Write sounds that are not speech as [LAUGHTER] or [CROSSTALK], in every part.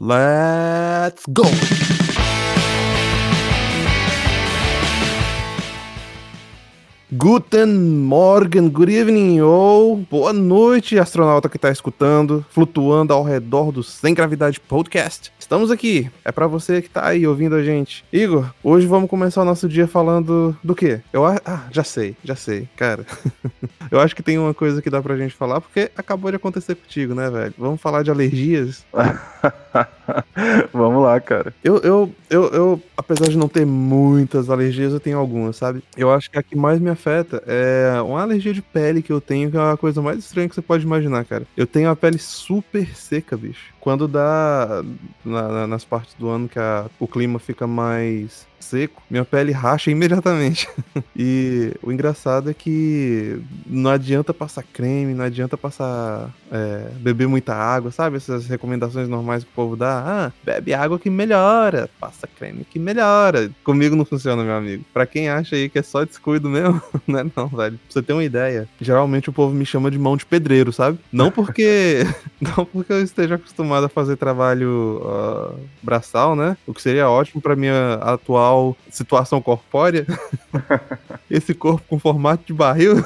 Let's go! Guten Morgen, good evening, ou boa noite, astronauta que está escutando, flutuando ao redor do Sem Gravidade Podcast. Estamos aqui, é para você que tá aí ouvindo a gente. Igor, hoje vamos começar o nosso dia falando do quê? Eu ah, já sei, já sei, cara. [LAUGHS] Eu acho que tem uma coisa que dá pra gente falar, porque acabou de acontecer contigo, né, velho? Vamos falar de alergias. [LAUGHS] Vamos lá, cara. Eu, eu, eu, eu, apesar de não ter muitas alergias, eu tenho algumas, sabe? Eu acho que a que mais me afeta é uma alergia de pele que eu tenho, que é a coisa mais estranha que você pode imaginar, cara. Eu tenho a pele super seca, bicho. Quando dá na, na, nas partes do ano que a, o clima fica mais seco, minha pele racha imediatamente. [LAUGHS] e o engraçado é que não adianta passar creme, não adianta passar. É, beber muita água, sabe? Essas recomendações normais que o povo dá. Ah, bebe água que melhora, passa creme que melhora. Comigo não funciona, meu amigo. Pra quem acha aí que é só descuido mesmo, [LAUGHS] não é não, velho. Pra você ter uma ideia, geralmente o povo me chama de mão de pedreiro, sabe? Não porque. [LAUGHS] não porque eu esteja acostumado a fazer trabalho uh, braçal, né? O que seria ótimo pra minha atual situação corpórea. [LAUGHS] Esse corpo com formato de barril.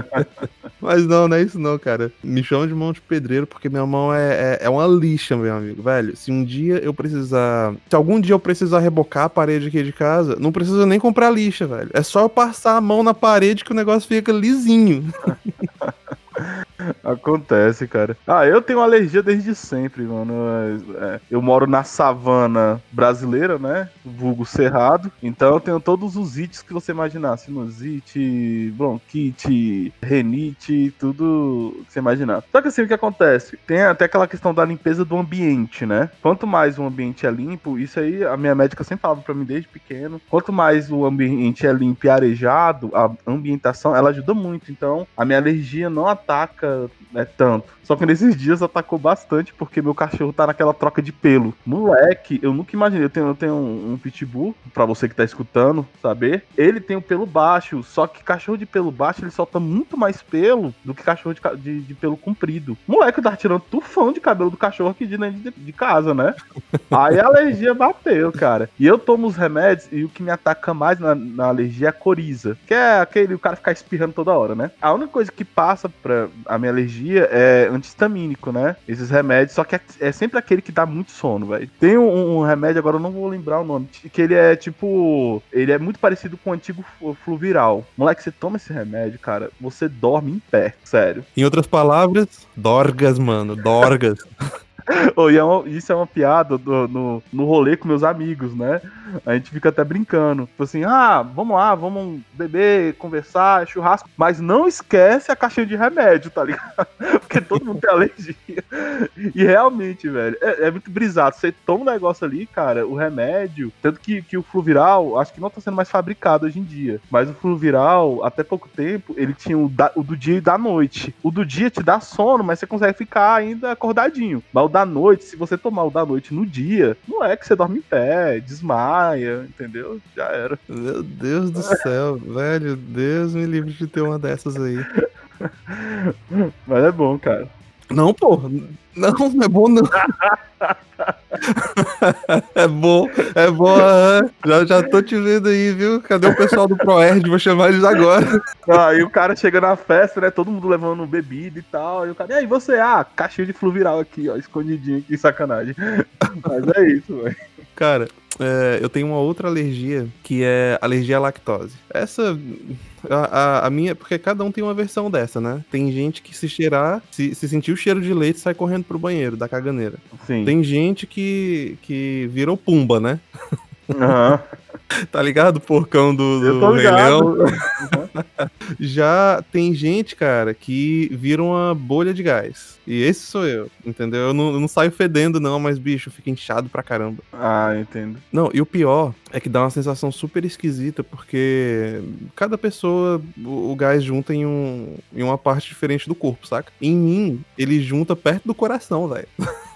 [LAUGHS] Mas não, não é isso não, cara. Me chama de mão de pedreiro porque minha mão é, é, é, uma lixa, meu amigo. Velho, se um dia eu precisar... Se algum dia eu precisar rebocar a parede aqui de casa, não precisa nem comprar lixa, velho. É só eu passar a mão na parede que o negócio fica lisinho. [LAUGHS] Acontece, cara. Ah, eu tenho alergia desde sempre, mano. É, eu moro na savana brasileira, né? Vulgo cerrado. Então eu tenho todos os ites que você imaginar. Sinusite, bronquite, renite, tudo que você imaginar. Só que assim, o que acontece? Tem até aquela questão da limpeza do ambiente, né? Quanto mais o ambiente é limpo, isso aí a minha médica sempre falava pra mim desde pequeno. Quanto mais o ambiente é limpo e arejado, a ambientação, ela ajuda muito. Então, a minha alergia não ataca é tanto. Só que nesses dias atacou bastante porque meu cachorro tá naquela troca de pelo. Moleque, eu nunca imaginei. Eu tenho, eu tenho um, um pitbull, pra você que tá escutando saber. Ele tem o pelo baixo, só que cachorro de pelo baixo ele solta muito mais pelo do que cachorro de, de, de pelo comprido. Moleque, eu tava tirando tufão de cabelo do cachorro aqui de, de, de casa, né? [LAUGHS] Aí a alergia bateu, cara. E eu tomo os remédios e o que me ataca mais na, na alergia é a coriza. Que é aquele o cara ficar espirrando toda hora, né? A única coisa que passa pra a minha alergia é antihistamínico, né? Esses remédios, só que é, é sempre aquele que dá muito sono, velho. Tem um, um, remédio, agora eu não vou lembrar o nome, que ele é tipo. Ele é muito parecido com o antigo fluviral. Moleque, você toma esse remédio, cara, você dorme em pé, sério. Em outras palavras, dorgas, mano, dorgas. [LAUGHS] oh, é uma, isso é uma piada do, no, no rolê com meus amigos, né? [LAUGHS] A gente fica até brincando. Tipo assim, ah, vamos lá, vamos beber, conversar, churrasco. Mas não esquece a caixinha de remédio, tá ligado? [LAUGHS] Porque todo mundo tem alergia. E realmente, velho, é, é, muito brisado. Você toma um negócio ali, cara, o remédio. Tanto que, que o Fluviral, acho que não tá sendo mais fabricado hoje em dia. Mas o Fluviral, até pouco tempo, ele tinha o, da, o do dia e da noite. O do dia te dá sono, mas você consegue ficar ainda acordadinho. Mas o da noite, se você tomar o da noite no dia, não é que você dorme em pé, desmaia, entendeu? Já era. Meu Deus do céu, [LAUGHS] velho, Deus me livre de ter uma dessas aí. Mas é bom, cara. Não, pô. Não, não é bom não. é bom, é bom. Já, já tô te vendo aí, viu? Cadê o pessoal do ProErd? Vou chamar eles agora. Aí ah, o cara chega na festa, né? Todo mundo levando bebida e tal. E o cara, e aí você? Ah, caixinha de fluviral aqui, ó, escondidinho aqui, sacanagem. Mas é isso, velho. Cara, é, eu tenho uma outra alergia que é alergia à lactose. Essa. A, a, a, minha. Porque cada um tem uma versão dessa, né? Tem gente que se cheirar, se, se sentir o cheiro de leite, sai correndo pro banheiro da caganeira. Sim. Tem gente que, que virou pumba, né? Uhum. [LAUGHS] tá ligado? Porcão do, do Rei Leão. [LAUGHS] [LAUGHS] Já tem gente, cara, que vira uma bolha de gás. E esse sou eu, entendeu? Eu não, eu não saio fedendo, não, mas, bicho, fica inchado pra caramba. Ah, entendo. Não, e o pior é que dá uma sensação super esquisita, porque cada pessoa, o, o gás junta em, um, em uma parte diferente do corpo, saca? Em mim, ele junta perto do coração, velho.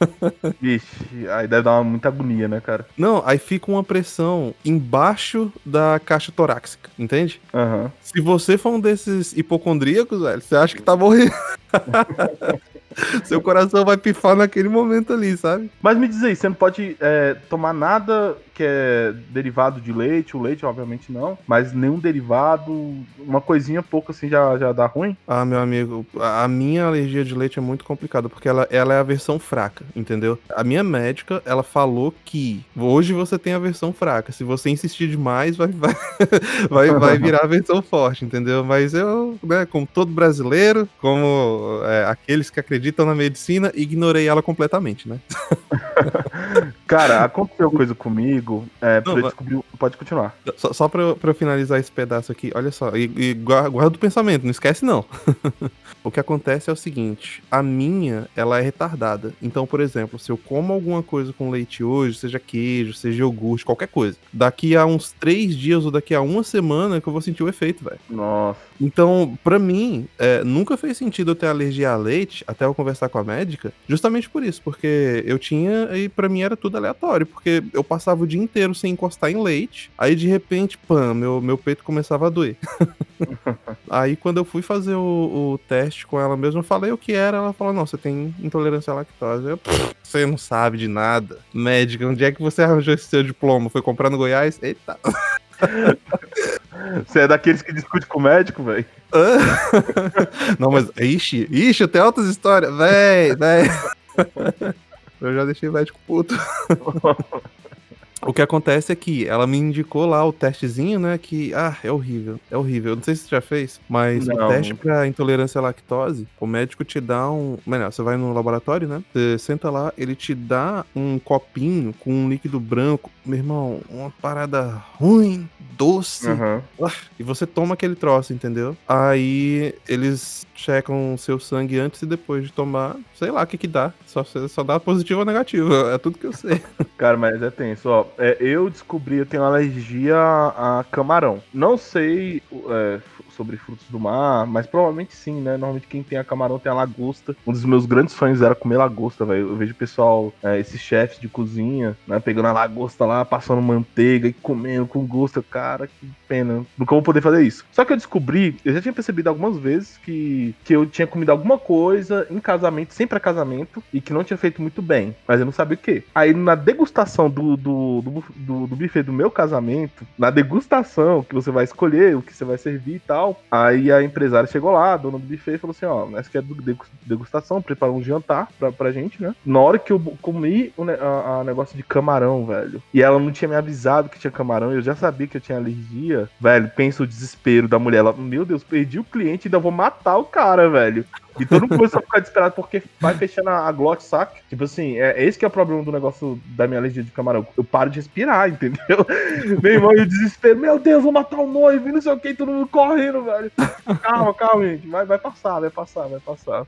[LAUGHS] Vixe, aí deve dar uma, muita agonia, né, cara? Não, aí fica uma pressão embaixo da caixa torácica, entende? Uhum. Se você for um desses hipocondríacos, velho, você acha que tá morrendo. [LAUGHS] Seu coração vai pifar naquele momento ali, sabe? Mas me diz aí, você não pode é, tomar nada que é derivado de leite, o leite, obviamente, não, mas nenhum derivado, uma coisinha pouco assim já, já dá ruim? Ah, meu amigo, a minha alergia de leite é muito complicada, porque ela, ela é a versão fraca, entendeu? A minha médica, ela falou que hoje você tem a versão fraca. Se você insistir demais, vai, vai, [LAUGHS] vai, vai virar a versão forte, entendeu? Mas eu, né, como todo brasileiro, como é, aqueles que acreditam na medicina, ignorei ela completamente, né? [LAUGHS] Cara, aconteceu coisa comigo. É, não, descobrir... Pode continuar. Só, só pra, eu, pra eu finalizar esse pedaço aqui, olha só, e, e guarda o pensamento, não esquece não. [LAUGHS] o que acontece é o seguinte: a minha, ela é retardada. Então, por exemplo, se eu como alguma coisa com leite hoje, seja queijo, seja iogurte, qualquer coisa, daqui a uns três dias ou daqui a uma semana que eu vou sentir o efeito, velho. Nossa. Então, pra mim, é, nunca fez sentido eu ter alergia a leite até eu conversar com a médica, justamente por isso, porque eu tinha e para mim era tudo aleatório, porque eu passava o dia inteiro sem encostar em leite, aí de repente, pã, meu, meu peito começava a doer. [LAUGHS] aí quando eu fui fazer o, o, teste com ela mesma, eu falei o que era, ela falou, não, você tem intolerância à lactose. Eu, você não sabe de nada. Médica, onde é que você arranjou esse seu diploma? Foi comprar no Goiás? Eita. [LAUGHS] Você é daqueles que discute com o médico, velho? [LAUGHS] Não, mas. Ixi, ixi, tem altas histórias. Véi, véi. Eu já deixei o médico puto. [LAUGHS] O que acontece é que ela me indicou lá o testezinho, né? Que, ah, é horrível, é horrível. Eu não sei se você já fez, mas não. o teste pra intolerância à lactose, o médico te dá um. Melhor, você vai no laboratório, né? Você senta lá, ele te dá um copinho com um líquido branco. Meu irmão, uma parada ruim, doce. Uhum. E você toma aquele troço, entendeu? Aí eles checam seu sangue antes e depois de tomar, sei lá o que que dá. Só, só dá positivo ou negativo, [LAUGHS] é tudo que eu sei. [LAUGHS] Cara, mas é tenso, ó. É, eu descobri, eu tenho alergia a camarão. Não sei é, sobre frutos do mar, mas provavelmente sim, né? Normalmente quem tem a camarão tem a lagosta. Um dos meus grandes sonhos era comer lagosta, velho. Eu vejo o pessoal, é, esses chefes de cozinha, né? Pegando a lagosta lá, passando manteiga e comendo com gosto. Cara, que pena. Nunca vou poder fazer isso. Só que eu descobri, eu já tinha percebido algumas vezes que, que eu tinha comido alguma coisa em casamento, sempre a casamento, e que não tinha feito muito bem. Mas eu não sabia o que. Aí na degustação do, do, do, do, do buffet do meu casamento, na degustação que você vai escolher, o que você vai servir e tal. Aí a empresária chegou lá, a dona do buffet, falou assim: ó, essa aqui é degustação, preparou um jantar pra, pra gente, né? Na hora que eu comi o a, a negócio de camarão, velho, e ela não tinha me avisado que tinha camarão, eu já sabia que eu tinha alergia, velho, pensa o desespero da mulher. Ela, meu Deus, perdi o cliente ainda vou matar o cara, velho. E todo mundo começou a ficar desesperado porque vai fechando a, a glote, saca? Tipo assim, é, é, esse que é o problema do negócio da minha alergia de camarão. Eu paro de respirar, entendeu? [LAUGHS] meu irmão, e o desespero, meu Deus, vou matar o noivo e não sei o que, todo mundo correndo, velho. Calma, calma, gente. Vai, vai passar, vai passar, vai passar.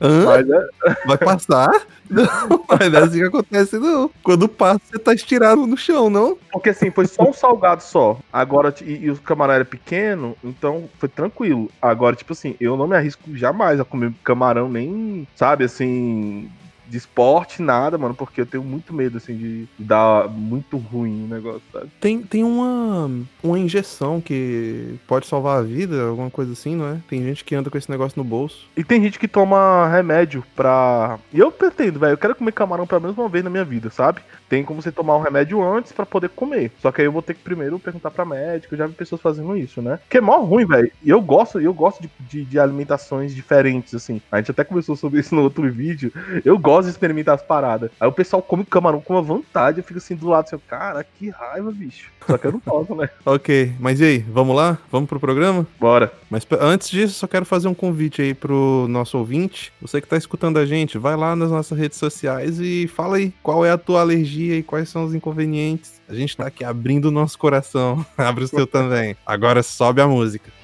Mas, é... Vai passar? [LAUGHS] Não, mas é assim que acontece, não. Quando passa, você tá estirado no chão, não? Porque assim, foi só um salgado só. Agora, e, e o camarão era pequeno, então foi tranquilo. Agora, tipo assim, eu não me arrisco jamais a comer camarão, nem, sabe, assim, de esporte, nada, mano, porque eu tenho muito medo, assim, de dar muito ruim o negócio, sabe? Tem, tem uma, uma injeção que pode salvar a vida, alguma coisa assim, não é? Tem gente que anda com esse negócio no bolso. E tem gente que toma remédio pra. E eu pretendo, velho, eu quero comer camarão pelo menos uma vez na minha vida, sabe? Tem como você tomar um remédio antes para poder comer. Só que aí eu vou ter que primeiro perguntar pra médico, eu já vi pessoas fazendo isso, né? Que é mó ruim, velho. E eu gosto, eu gosto de, de, de alimentações diferentes, assim. A gente até conversou sobre isso no outro vídeo. Eu gosto gosto de experimentar as paradas. Aí o pessoal come camarão com uma vontade, eu fico assim do lado, assim, cara, que raiva, bicho. Só que eu não posso, né? [LAUGHS] ok, mas e aí, vamos lá? Vamos pro programa? Bora. Mas antes disso, só quero fazer um convite aí pro nosso ouvinte. Você que tá escutando a gente, vai lá nas nossas redes sociais e fala aí qual é a tua alergia e quais são os inconvenientes. A gente tá aqui abrindo o nosso coração. [LAUGHS] Abre o seu também. Agora sobe a música.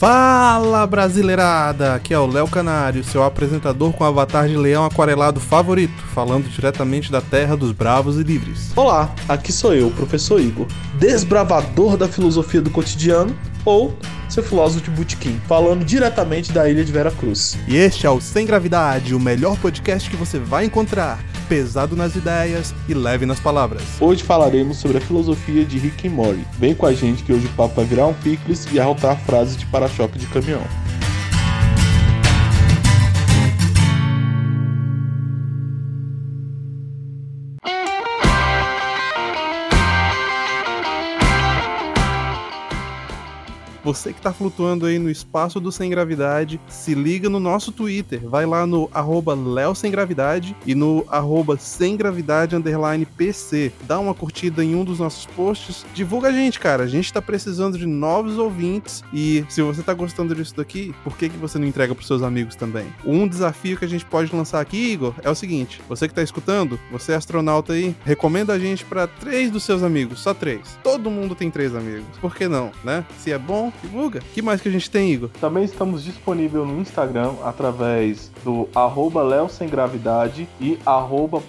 Fala brasileirada! Aqui é o Léo Canário, seu apresentador com avatar de leão aquarelado favorito, falando diretamente da terra dos bravos e livres. Olá, aqui sou eu, professor Igor, desbravador da filosofia do cotidiano ou seu filósofo de botequim, falando diretamente da ilha de Vera Cruz. E este é o Sem Gravidade, o melhor podcast que você vai encontrar pesado nas ideias e leve nas palavras. Hoje falaremos sobre a filosofia de Rick and Morty. Vem com a gente que hoje o papo vai virar um picles e arrotar frases de para-choque de caminhão. Você que tá flutuando aí no espaço do Sem Gravidade, se liga no nosso Twitter. Vai lá no arroba Léo Sem Gravidade e no arroba Sem Gravidade underline PC. Dá uma curtida em um dos nossos posts. Divulga a gente, cara. A gente tá precisando de novos ouvintes. E se você tá gostando disso daqui, por que, que você não entrega pros seus amigos também? Um desafio que a gente pode lançar aqui, Igor, é o seguinte: você que tá escutando, você é astronauta aí, recomenda a gente para três dos seus amigos, só três. Todo mundo tem três amigos. Por que não, né? Se é bom, divulga. que mais que a gente tem, Igor? Também estamos disponíveis no Instagram através do arroba e arroba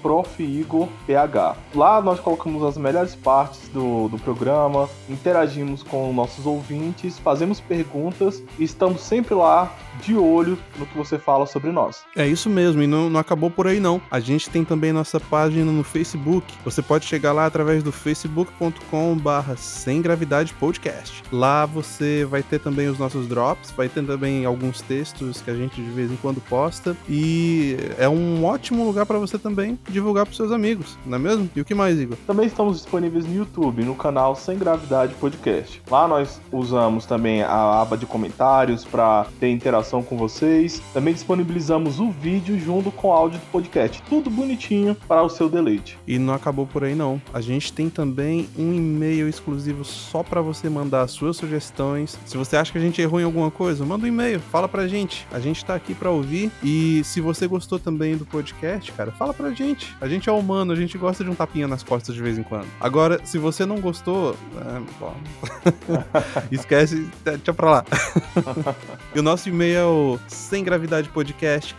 Lá nós colocamos as melhores partes do, do programa, interagimos com nossos ouvintes, fazemos perguntas e estamos sempre lá de olho no que você fala sobre nós. É isso mesmo, e não, não acabou por aí não. A gente tem também nossa página no Facebook. Você pode chegar lá através do facebook.com barra Sem Gravidade Podcast. Lá você vai ter também os nossos drops, vai ter também alguns textos que a gente de vez em quando posta, e é um ótimo lugar para você também divulgar para seus amigos, não é mesmo? E o que mais, Igor? Também estamos disponíveis no YouTube, no canal Sem Gravidade Podcast. Lá nós usamos também a aba de comentários para ter interação interação com vocês. Também disponibilizamos o vídeo junto com o áudio do podcast. Tudo bonitinho para o seu deleite. E não acabou por aí não. A gente tem também um e-mail exclusivo só para você mandar suas sugestões. Se você acha que a gente errou em alguma coisa, manda um e-mail, fala pra gente. A gente tá aqui para ouvir e se você gostou também do podcast, cara, fala pra gente. A gente é humano, a gente gosta de um tapinha nas costas de vez em quando. Agora, se você não gostou, é, bom, [LAUGHS] esquece, deixa pra lá. [LAUGHS] e o nosso e-mail é o sem gravidade podcast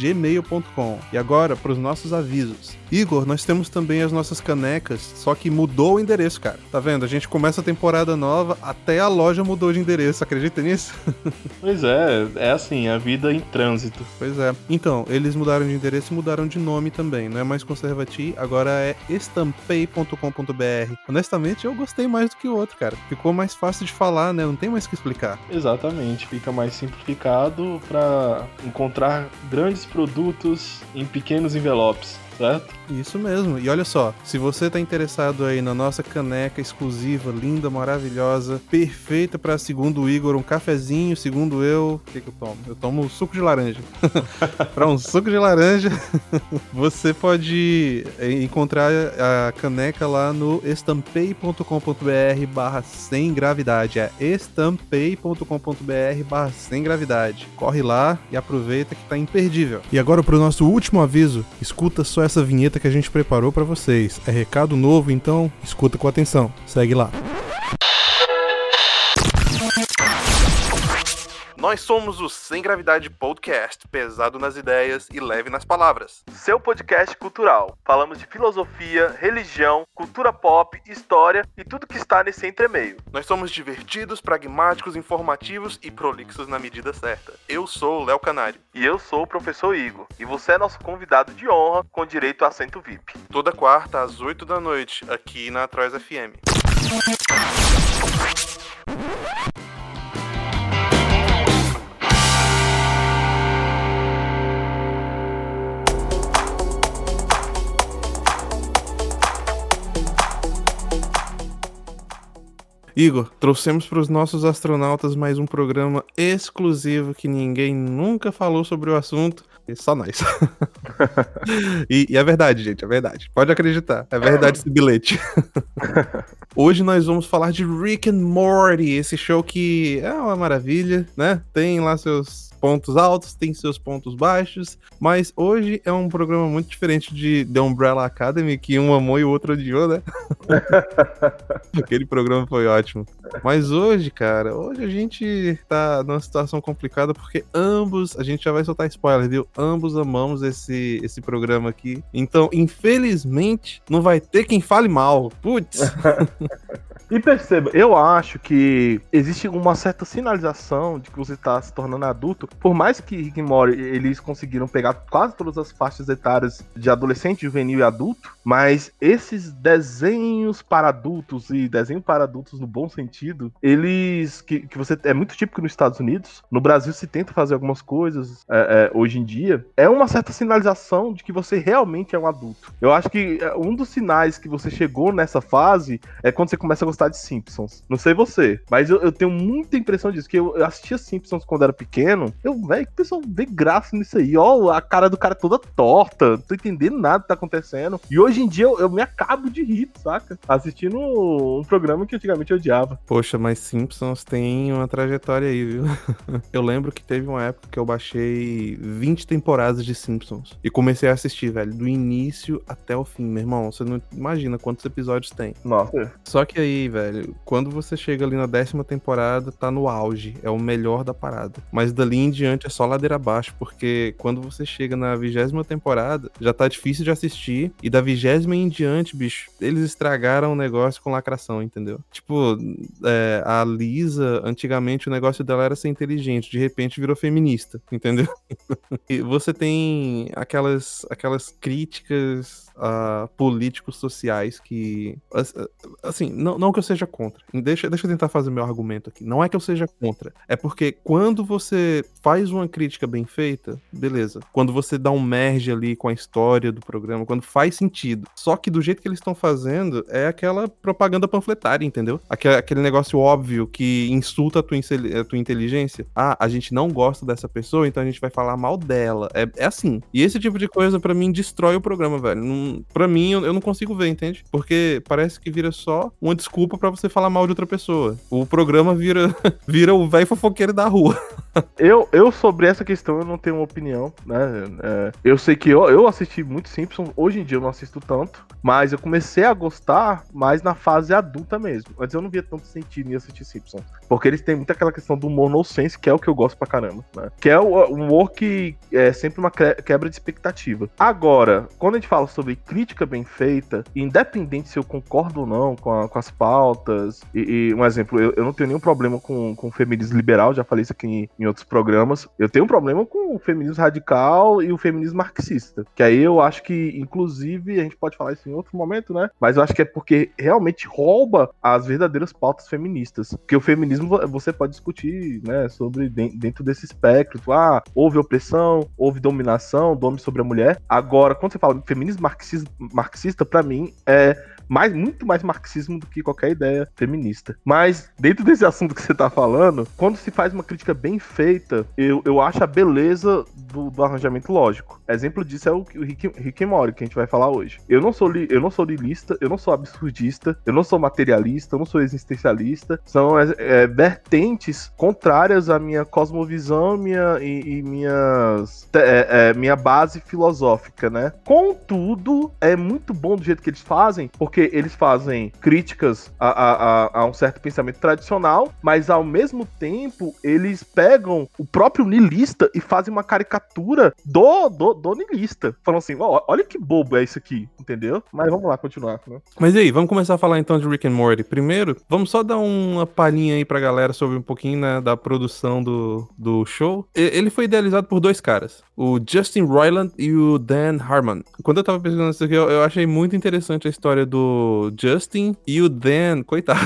gmail.com. E agora para os nossos avisos. Igor, nós temos também as nossas canecas, só que mudou o endereço, cara. Tá vendo? A gente começa a temporada nova, até a loja mudou de endereço. Acredita nisso? [LAUGHS] Pois é, é assim, a vida em trânsito. Pois é. Então, eles mudaram de endereço e mudaram de nome também. Não é mais Conservati, agora é estampei.com.br. Honestamente, eu gostei mais do que o outro, cara. Ficou mais fácil de falar, né? Não tem mais o que explicar. Exatamente, fica mais simplificado para encontrar grandes produtos em pequenos envelopes certo? Isso mesmo. E olha só, se você está interessado aí na nossa caneca exclusiva, linda, maravilhosa, perfeita para segundo o Igor, um cafezinho, segundo eu, o que, que eu tomo? Eu tomo suco de laranja. [LAUGHS] para um suco de laranja, [LAUGHS] você pode encontrar a caneca lá no estampei.com.br barra sem gravidade. É estampei.com.br barra sem gravidade. Corre lá e aproveita que tá imperdível. E agora pro nosso último aviso, escuta só essa vinheta que a gente preparou para vocês. É recado novo, então escuta com atenção. Segue lá. Nós somos o Sem Gravidade Podcast, pesado nas ideias e leve nas palavras. Seu podcast cultural. Falamos de filosofia, religião, cultura pop, história e tudo que está nesse entremeio. Nós somos divertidos, pragmáticos, informativos e prolixos na medida certa. Eu sou o Léo Canário. E eu sou o professor Igor. E você é nosso convidado de honra com direito a assento VIP. Toda quarta às 8 da noite, aqui na Atroz FM. Igor, trouxemos para os nossos astronautas mais um programa exclusivo que ninguém nunca falou sobre o assunto, e só nós. [LAUGHS] e, e, é verdade, gente, é verdade. Pode acreditar, é verdade esse bilhete. [LAUGHS] Hoje nós vamos falar de Rick and Morty, esse show que é uma maravilha, né? Tem lá seus pontos altos, tem seus pontos baixos, mas hoje é um programa muito diferente de The Umbrella Academy, que um amou e o outro odiou, né? [LAUGHS] Aquele programa foi ótimo. Mas hoje, cara, hoje a gente tá numa situação complicada porque ambos, a gente já vai soltar spoiler, viu? Ambos amamos esse, esse programa aqui. Então, infelizmente, não vai ter quem fale mal. Putz. [LAUGHS] E perceba, eu acho que existe uma certa sinalização de que você está se tornando adulto, por mais que Rick and Morty eles conseguiram pegar quase todas as faixas etárias de adolescente, juvenil e adulto, mas esses desenhos para adultos e desenho para adultos no bom sentido, eles que, que você é muito típico nos Estados Unidos, no Brasil se tenta fazer algumas coisas é, é, hoje em dia, é uma certa sinalização de que você realmente é um adulto. Eu acho que é, um dos sinais que você chegou nessa fase é quando você começa a gostar de Simpsons. Não sei você, mas eu, eu tenho muita impressão disso, que eu, eu assistia Simpsons quando era pequeno, eu, velho, que pessoal vê graça nisso aí. Ó, a cara do cara toda torta, não tô entendendo nada que tá acontecendo. E hoje em dia eu, eu me acabo de rir, saca? Assistindo um programa que antigamente eu odiava. Poxa, mas Simpsons tem uma trajetória aí, viu? [LAUGHS] eu lembro que teve uma época que eu baixei 20 temporadas de Simpsons e comecei a assistir, velho, do início até o fim, meu irmão. Você não imagina quantos episódios tem. Nossa. Só que aí, velho, quando você chega ali na décima temporada, tá no auge, é o melhor da parada. Mas dali em diante é só ladeira abaixo, porque quando você chega na vigésima temporada, já tá difícil de assistir, e da vigésima em diante, bicho, eles estragaram o negócio com lacração, entendeu? Tipo, é, a Lisa, antigamente o negócio dela era ser inteligente, de repente virou feminista, entendeu? [LAUGHS] e você tem aquelas, aquelas críticas uh, políticos sociais que. Assim, não, não que eu seja contra. Deixa, deixa eu tentar fazer meu argumento aqui. Não é que eu seja contra. É porque quando você faz uma crítica bem feita, beleza. Quando você dá um merge ali com a história do programa, quando faz sentido. Só que do jeito que eles estão fazendo, é aquela propaganda panfletária, entendeu? Aquele, aquele negócio óbvio que insulta a tua, a tua inteligência. Ah, a gente não gosta dessa pessoa, então a gente vai falar mal dela. É, é assim. E esse tipo de coisa, para mim, destrói o programa, velho. Não, para mim, eu, eu, não consigo ver, entende? Porque parece que vira só uma desculpa para você falar mal de outra pessoa. O programa vira, [LAUGHS] vira o velho fofoqueiro da rua. Eu, eu, sobre essa questão, eu não tenho uma opinião, né? É, eu sei que eu, eu assisti muito Simpsons, hoje em dia eu não assisto tanto, mas eu comecei a gostar mais na fase adulta mesmo. Antes eu não via tanto sentido em assistir Simpsons. Porque eles têm muito aquela questão do humor no sense, que é o que eu gosto pra caramba, né? Que é o humor que é sempre uma quebra de expectativa. Agora, quando a gente fala sobre crítica bem feita, independente se eu concordo ou não com, a, com as pautas, e, e, um exemplo, eu, eu, não tenho nenhum problema com, com feminismo liberal, já falei isso aqui em, outros programas. Eu tenho um problema com o feminismo radical e o feminismo marxista, que aí eu acho que, inclusive, a gente pode falar isso em outro momento, né? Mas eu acho que é porque realmente rouba as verdadeiras pautas feministas. Porque o feminismo você pode discutir, né, sobre dentro desse espectro. Ah, houve opressão, houve dominação do homem sobre a mulher. Agora, quando você fala feminismo marxista, marxista para mim, é mais, muito mais marxismo do que qualquer ideia feminista. Mas, dentro desse assunto que você tá falando, quando se faz uma crítica bem feita, eu, eu acho a beleza do, do arranjamento lógico. Exemplo disso é o, o Rick, Rick Morty, que a gente vai falar hoje. Eu não sou li, eu não sou lilista, eu não sou absurdista, eu não sou materialista, eu não sou existencialista. São é, é, vertentes contrárias à minha cosmovisão minha, e, e minhas, é, é, minha base filosófica, né? Contudo, é muito bom do jeito que eles fazem, porque porque eles fazem críticas a, a, a, um certo pensamento tradicional, mas ao mesmo tempo eles pegam o próprio niilista e fazem uma caricatura do, do, do niilista. Falam assim, olha que bobo é isso aqui, entendeu? Mas vamos lá, continuar, né? Mas e aí, vamos começar a falar então de Rick and Morty. Primeiro, vamos só dar uma palhinha aí pra galera sobre um pouquinho né, da produção do, do show. Ele foi idealizado por dois caras, o Justin Roiland e o Dan Harmon. Quando eu tava pesquisando isso aqui, eu, eu achei muito interessante a história do Justin e o Dan, coitado.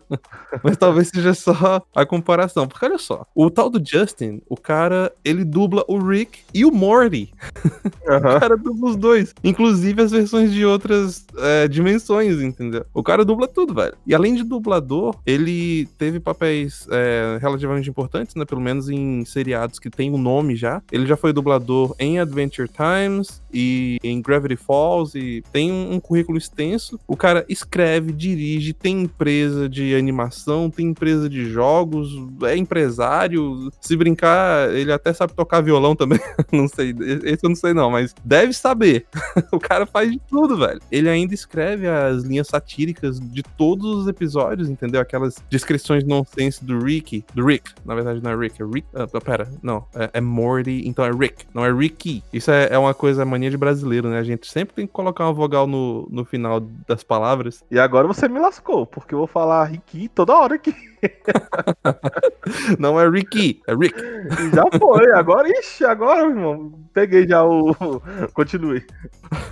[LAUGHS] Mas talvez seja só a comparação. Porque olha só, o tal do Justin, o cara, ele dubla o Rick e o Morty. [LAUGHS] Uhum. o cara dubla os dois. Inclusive as versões de outras é, dimensões, entendeu? O cara dubla tudo, velho. E além de dublador, ele teve papéis é, relativamente importantes, né? Pelo menos em seriados que tem o um nome já. Ele já foi dublador em Adventure Times e em Gravity Falls e tem um, um currículo extenso isso. O cara escreve, dirige, tem empresa de animação, tem empresa de jogos, é empresário. Se brincar, ele até sabe tocar violão também. [LAUGHS] não sei. Esse eu não sei, não, mas deve saber. [LAUGHS] o cara faz de tudo, velho. Ele ainda escreve as linhas satíricas de todos os episódios, entendeu? Aquelas descrições nonsense do Rick. Do Rick. Na verdade, não é Rick, é Rick. Ah, pera, não. É, é Morty, então é Rick. Não é Ricky. Isso é, é uma coisa, mania de brasileiro, né? A gente sempre tem que colocar uma vogal no, no final das palavras. E agora você me lascou, porque eu vou falar Ricky toda hora aqui. [LAUGHS] Não é Ricky, é Rick. Já foi, agora, ixi, agora, irmão, peguei já o. Continue.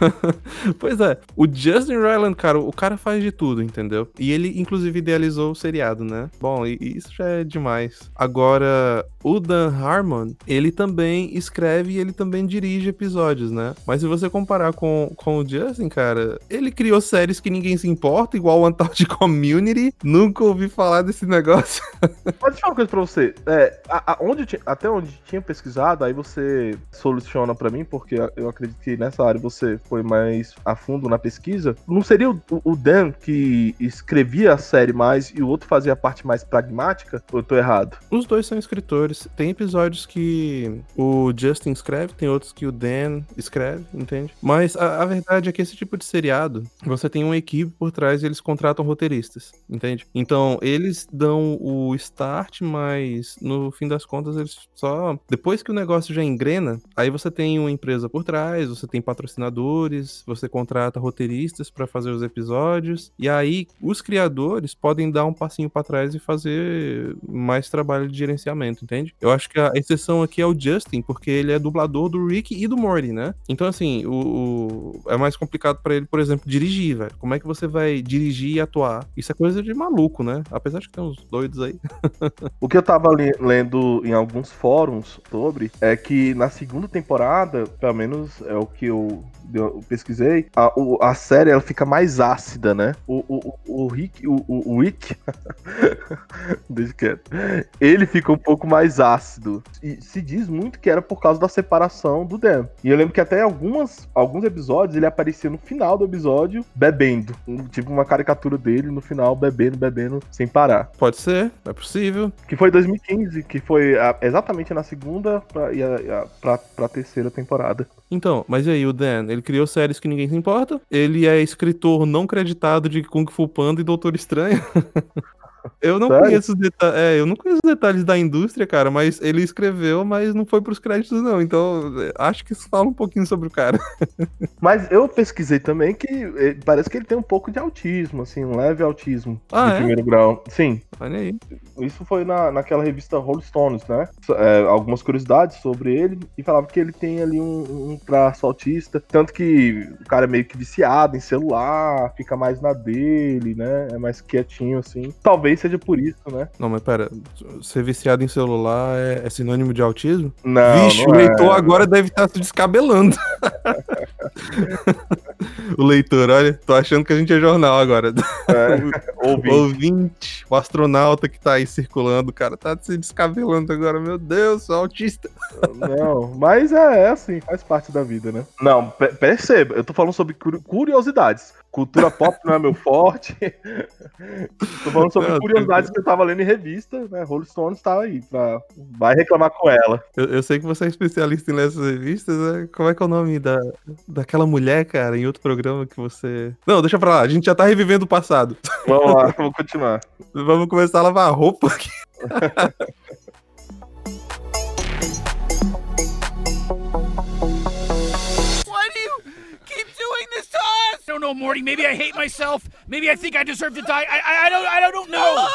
[LAUGHS] pois é, o Justin Ryland, cara, o cara faz de tudo, entendeu? E ele, inclusive, idealizou o seriado, né? Bom, isso já é demais. Agora, o Dan Harmon, ele também escreve e ele também dirige episódios, né? Mas se você comparar com, com o Justin, cara, ele criou séries que ninguém se importa, igual o Untold [LAUGHS] Community. Nunca ouvi falar desse negócio. [LAUGHS] Pode falar uma coisa pra você. É, a, a, onde tinha, até onde tinha pesquisado, aí você soluciona para mim, porque eu acredito que nessa área você foi mais a fundo na pesquisa. Não seria o, o Dan que escrevia a série mais e o outro fazia a parte mais pragmática? Ou eu tô errado? Os dois são escritores. Tem episódios que o Justin escreve, tem outros que o Dan escreve, entende? Mas a, a verdade é que esse tipo de seriado, você tem uma equipe por trás e eles contratam roteiristas, entende? Então, eles dão o start, mas no fim das contas eles só. Depois que o negócio já engrena, aí você tem uma empresa por trás, você tem patrocinadores, você contrata roteiristas para fazer os episódios, e aí os criadores podem dar um passinho para trás e fazer mais trabalho de gerenciamento, entende? Eu acho que a exceção aqui é o Justin, porque ele é dublador do Rick e do Morty, né? Então, assim, o, o... é mais complicado para ele, por exemplo, dirigir, velho. Como é que você vai dirigir e atuar? Isso é coisa de maluco, né? Apesar de que tem uns doidos aí. [LAUGHS] o que eu tava lendo em alguns fóruns sobre é que na segunda temporada, pelo menos é o que eu eu pesquisei, a, o, a série ela fica mais ácida, né? O, o, o Rick, o, o, Rick, [LAUGHS] deixa quieto, ele fica um pouco mais ácido. E se diz muito que era por causa da separação do Dan. E eu lembro que até algumas, alguns episódios ele aparecia no final do episódio bebendo. Tipo uma caricatura dele no final, bebendo, bebendo, sem parar. Pode ser, é possível. Que foi 2015, que foi a, exatamente na segunda pra, e a, a, pra, pra terceira temporada. Então, mas e aí, o Dan, ele criou séries que ninguém se importa, ele é escritor não creditado de Kung Fu Panda e Doutor Estranho. [LAUGHS] Eu não Sério? conheço os detalhes. É, eu não conheço os detalhes da indústria, cara, mas ele escreveu, mas não foi pros créditos, não. Então, acho que isso fala um pouquinho sobre o cara. [LAUGHS] Mas eu pesquisei também que eh, parece que ele tem um pouco de autismo, assim, um leve autismo ah, de é? primeiro grau. Sim. Olha aí. Isso foi na, naquela revista Rolling Stones, né? É, algumas curiosidades sobre ele e falava que ele tem ali um, um traço autista. Tanto que o cara é meio que viciado em celular, fica mais na dele, né? É mais quietinho, assim. Talvez talvez seja por isso, né? Não, mas pera, ser viciado em celular é, é sinônimo de autismo? Não. Vixe, não o leitor é. agora deve estar se descabelando. [LAUGHS] o leitor, olha, tô achando que a gente é jornal agora. É, [LAUGHS] ouvinte. ouvinte. O astronauta que tá aí circulando, o cara tá se descabelando agora. Meu Deus, sou autista. Não, mas é, é assim, faz parte da vida, né? Não, perceba, eu tô falando sobre curiosidades. Cultura pop não é meu forte. [LAUGHS] Tô falando sobre não, curiosidades que eu tava lendo em revista, né? Rolling Stones tá aí, pra... vai reclamar com ela. Eu, eu, sei que você é especialista em ler essas revistas, né? Como é que é o nome da, daquela mulher, cara, em outro programa que você. Não, deixa pra lá, a gente já tá revivendo o passado. Vamos lá, [LAUGHS] vamos continuar. vamos começar a lavar a roupa aqui. [LAUGHS] don't know, Morty. Maybe I hate myself. Maybe I think I deserve to die. I, I, I don't, I don't know.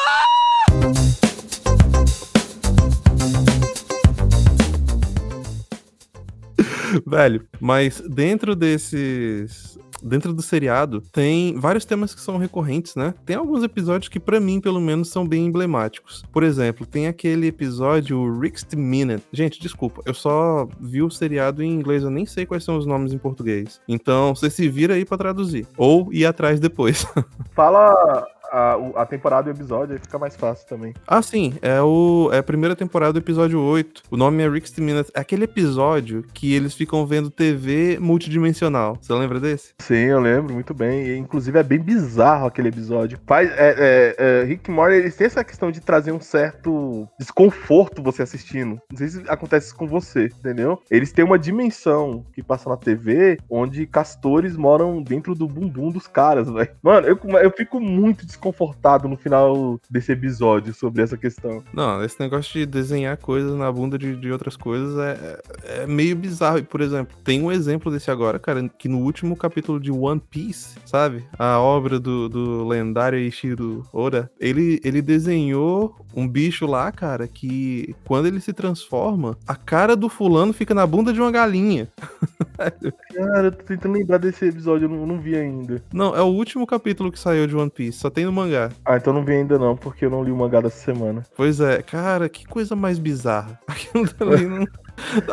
Velho, mas dentro desses dentro do seriado, tem vários temas que são recorrentes, né? Tem alguns episódios que, para mim, pelo menos, são bem emblemáticos. Por exemplo, tem aquele episódio Rick's Minute. Gente, desculpa, eu só vi o seriado em inglês, eu nem sei quais são os nomes em português. Então, você se vira aí para traduzir. Ou ir atrás depois. [LAUGHS] Fala a, a temporada e o episódio, aí fica mais fácil também. Ah, sim. É, o, é a primeira temporada do episódio 8. O nome é Rick's Minutes. É aquele episódio que eles ficam vendo TV multidimensional. Você lembra desse? Sim, eu lembro muito bem. E, inclusive é bem bizarro aquele episódio. Faz, é, é, é, Rick Morty, eles têm essa questão de trazer um certo desconforto você assistindo. Não sei se acontece isso com você, entendeu? Eles têm uma dimensão que passa na TV onde castores moram dentro do bumbum dos caras, velho. Mano, eu, eu fico muito desconfortado no final desse episódio sobre essa questão. Não, esse negócio de desenhar coisas na bunda de, de outras coisas é, é meio bizarro. E, por exemplo, tem um exemplo desse agora, cara, que no último capítulo de One Piece, sabe? A obra do, do lendário Ishiro Oda, ele, ele desenhou um bicho lá, cara, que quando ele se transforma, a cara do fulano fica na bunda de uma galinha. [LAUGHS] Cara, eu tô tentando lembrar desse episódio, eu não, não, vi ainda. Não, é o último capítulo que saiu de One Piece, só tem no mangá. Ah, então não vi ainda não, porque eu não li o mangá dessa semana. Pois é, cara, que coisa mais bizarra. [LAUGHS] Aquilo ali não.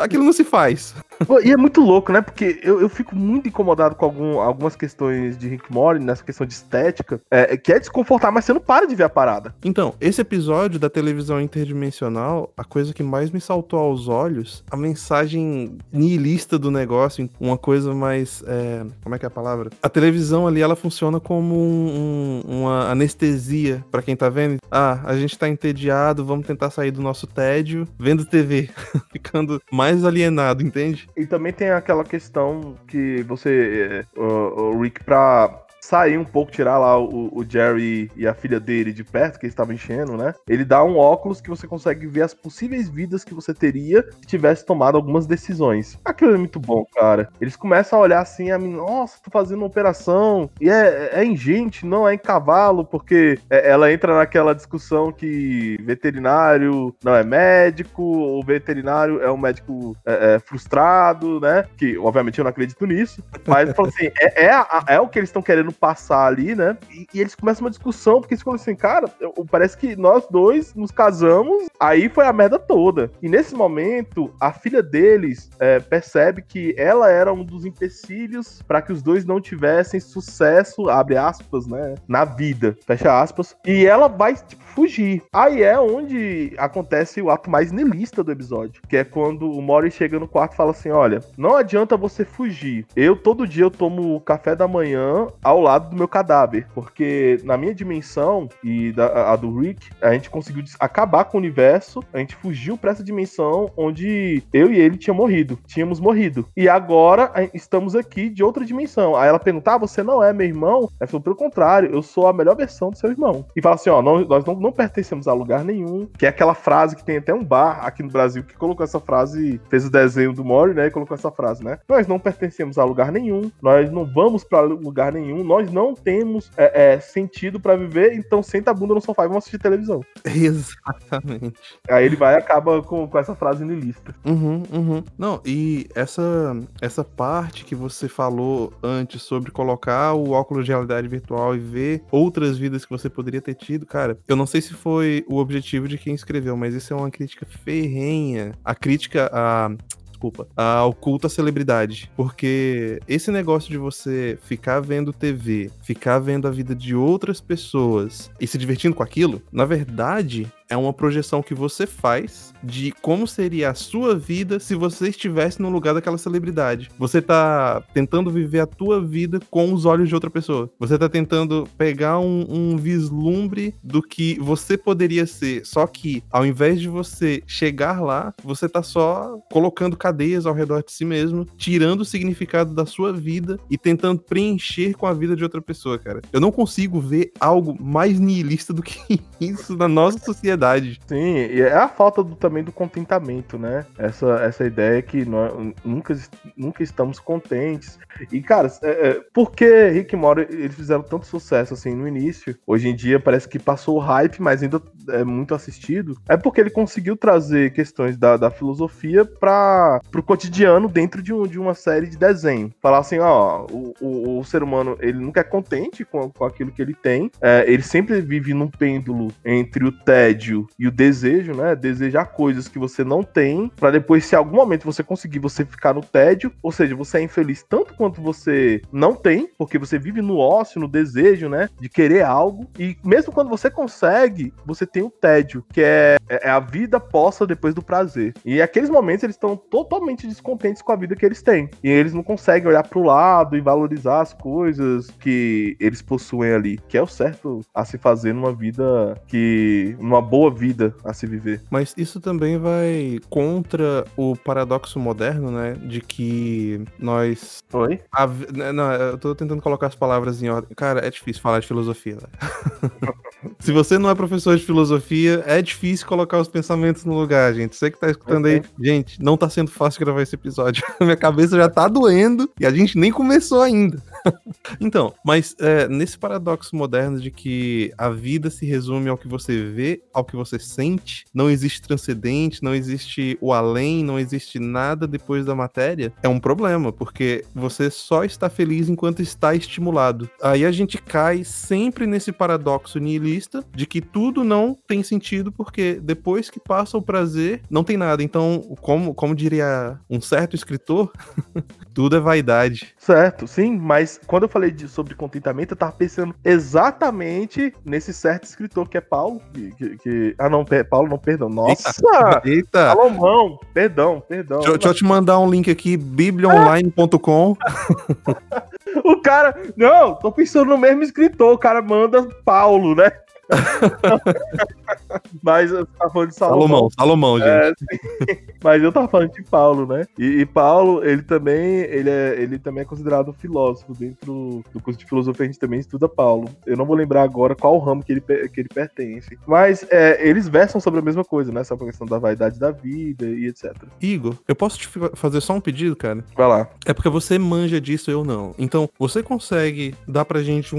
Aquilo não se faz. E é muito louco, né? Porque eu, eu fico muito incomodado com algum, algumas questões de Rick Morty, nessa questão de estética, é, que é desconfortar, mas você não para de ver a parada. Então, esse episódio da televisão interdimensional, a coisa que mais me saltou aos olhos, a mensagem nihilista do negócio, uma coisa mais. É, como é que é a palavra? A televisão ali, ela funciona como um, um, uma anestesia para quem tá vendo. Ah, a gente tá entediado, vamos tentar sair do nosso tédio vendo TV, [LAUGHS] ficando mais alienado, entende? E também tem aquela questão que você. O, o Rick, pra sair um pouco, tirar lá o, o, Jerry e a filha dele de perto, que eles estavam enchendo, né? Ele dá um óculos que você consegue ver as possíveis vidas que você teria se tivesse tomado algumas decisões. Aquilo é muito bom, cara. Eles começam a olhar assim, a mim, nossa, tô fazendo uma operação. E é, é em gente, não é em cavalo, porque é, ela entra naquela discussão que veterinário não é médico, o veterinário é um médico é, é frustrado, né? Que, obviamente, eu não acredito nisso. Mas, assim, é, é, é o que eles estão querendo passar ali, né? E, e, eles começam uma discussão, porque eles falam assim, cara, eu, parece que nós dois nos casamos, aí foi a merda toda. E nesse momento, a filha deles é, percebe que ela era um dos empecilhos para que os dois não tivessem sucesso, abre aspas, né? Na vida, fecha aspas. E ela vai, tipo, fugir. Aí é onde acontece o ato mais nelista do episódio, que é quando o Mori chega no quarto e fala assim: olha, não adianta você fugir. Eu todo dia eu tomo café da manhã ao lado do meu cadáver, porque na minha dimensão e da, a do Rick, a gente conseguiu acabar com o universo, a gente fugiu para essa dimensão onde eu e ele tinha morrido, tínhamos morrido. E agora estamos aqui de outra dimensão. Aí ela pergunta: ah, você não é meu irmão? Ela falou: pelo contrário, eu sou a melhor versão do seu irmão. E fala assim: ó, não, nós não não pertencemos a lugar nenhum, que é aquela frase que tem até um bar aqui no Brasil que colocou essa frase, fez o desenho do Mori, né, e colocou essa frase, né? Nós não pertencemos a lugar nenhum, nós não vamos para lugar nenhum, nós não temos é, é, sentido para viver, então senta a bunda no sofá e vamos assistir televisão. [LAUGHS] Exatamente. Aí ele vai e acaba com, com essa frase niilista. Uhum, uhum. Não, e essa, essa parte que você falou antes sobre colocar o óculos de realidade virtual e ver outras vidas que você poderia ter tido, cara, eu não sei sei se foi o objetivo de quem escreveu, mas isso é uma crítica ferrenha. A crítica a desculpa, a oculta celebridade. Porque esse negócio de você ficar vendo TV, ficar vendo a vida de outras pessoas e se divertindo com aquilo, na verdade, é uma projeção que você faz de como seria a sua vida se você estivesse no lugar daquela celebridade. Você tá tentando viver a tua vida com os olhos de outra pessoa. Você tá tentando pegar um, um vislumbre do que você poderia ser. Só que, ao invés de você chegar lá, você tá só colocando cadeias ao redor de si mesmo, tirando o significado da sua vida e tentando preencher com a vida de outra pessoa, cara. Eu não consigo ver algo mais nihilista do que [LAUGHS] isso na nossa sociedade sociedade. Sim, e é a falta do, também do contentamento, né? Essa, essa ideia que nós nunca, nunca estamos contentes. E, cara, é, é, por que Rick e Morty eles fizeram tanto sucesso assim no início? Hoje em dia parece que passou o hype, mas ainda é muito assistido, é porque ele conseguiu trazer questões da, da filosofia para o cotidiano dentro de, um, de uma série de desenho. Falar assim, ó, o, o, o ser humano, ele nunca é contente com, com aquilo que ele tem, é, ele sempre vive num pêndulo entre o tédio e o desejo, né? Desejar coisas que você não tem, para depois, se algum momento você conseguir, você ficar no tédio, ou seja, você é infeliz tanto quanto você não tem, porque você vive no ócio, no desejo, né? De querer algo, e mesmo quando você consegue, você tem o tédio, que é, é a vida posta depois do prazer. E aqueles momentos eles estão totalmente descontentes com a vida que eles têm. E eles não conseguem olhar pro lado e valorizar as coisas que eles possuem ali, que é o certo a se fazer numa vida que. numa boa vida a se viver. Mas isso também vai contra o paradoxo moderno, né? De que nós. Oi? A, né, não, eu tô tentando colocar as palavras em ordem. Cara, é difícil falar de filosofia, né? [LAUGHS] Se você não é professor de filosofia, é difícil colocar os pensamentos no lugar, gente. Você que tá escutando aí, gente, não tá sendo fácil gravar esse episódio. [LAUGHS] Minha cabeça já tá doendo e a gente nem começou ainda. [LAUGHS] então, mas é, nesse paradoxo moderno de que a vida se resume ao que você vê, ao que você sente, não existe transcendente, não existe o além, não existe nada depois da matéria, é um problema, porque você só está feliz enquanto está estimulado. Aí a gente cai sempre nesse paradoxo nihilista de que tudo não tem sentido porque depois que passa o prazer, não tem nada. Então, como, como diria um certo escritor, [LAUGHS] tudo é vaidade. Certo, sim, mas quando eu falei de, sobre contentamento, eu tava pensando exatamente nesse certo escritor que é Paulo. Que, que, que... Ah, não, Paulo, não, perdão. Nossa! Eita! Salomão! Perdão, perdão. Deixa, deixa eu te mandar um link aqui, bibliaonline.com. [LAUGHS] o cara. Não, tô pensando no mesmo escritor. O cara manda Paulo, né? [LAUGHS] Mas eu tava falando de Salomão. Salomão, Salomão, é, gente. É, [LAUGHS] Mas eu tava falando de Paulo, né? E, e, Paulo, ele também, ele é, ele também é considerado um filósofo. Dentro do curso de filosofia, a gente também estuda Paulo. Eu não vou lembrar agora qual ramo que ele, que ele pertence. Mas é, eles versam sobre a mesma coisa, né? Sobre a questão da vaidade da vida e etc. Igor, eu posso te fazer só um pedido, cara? Vai lá. É porque você manja disso, eu não. Então, você consegue dar pra gente um,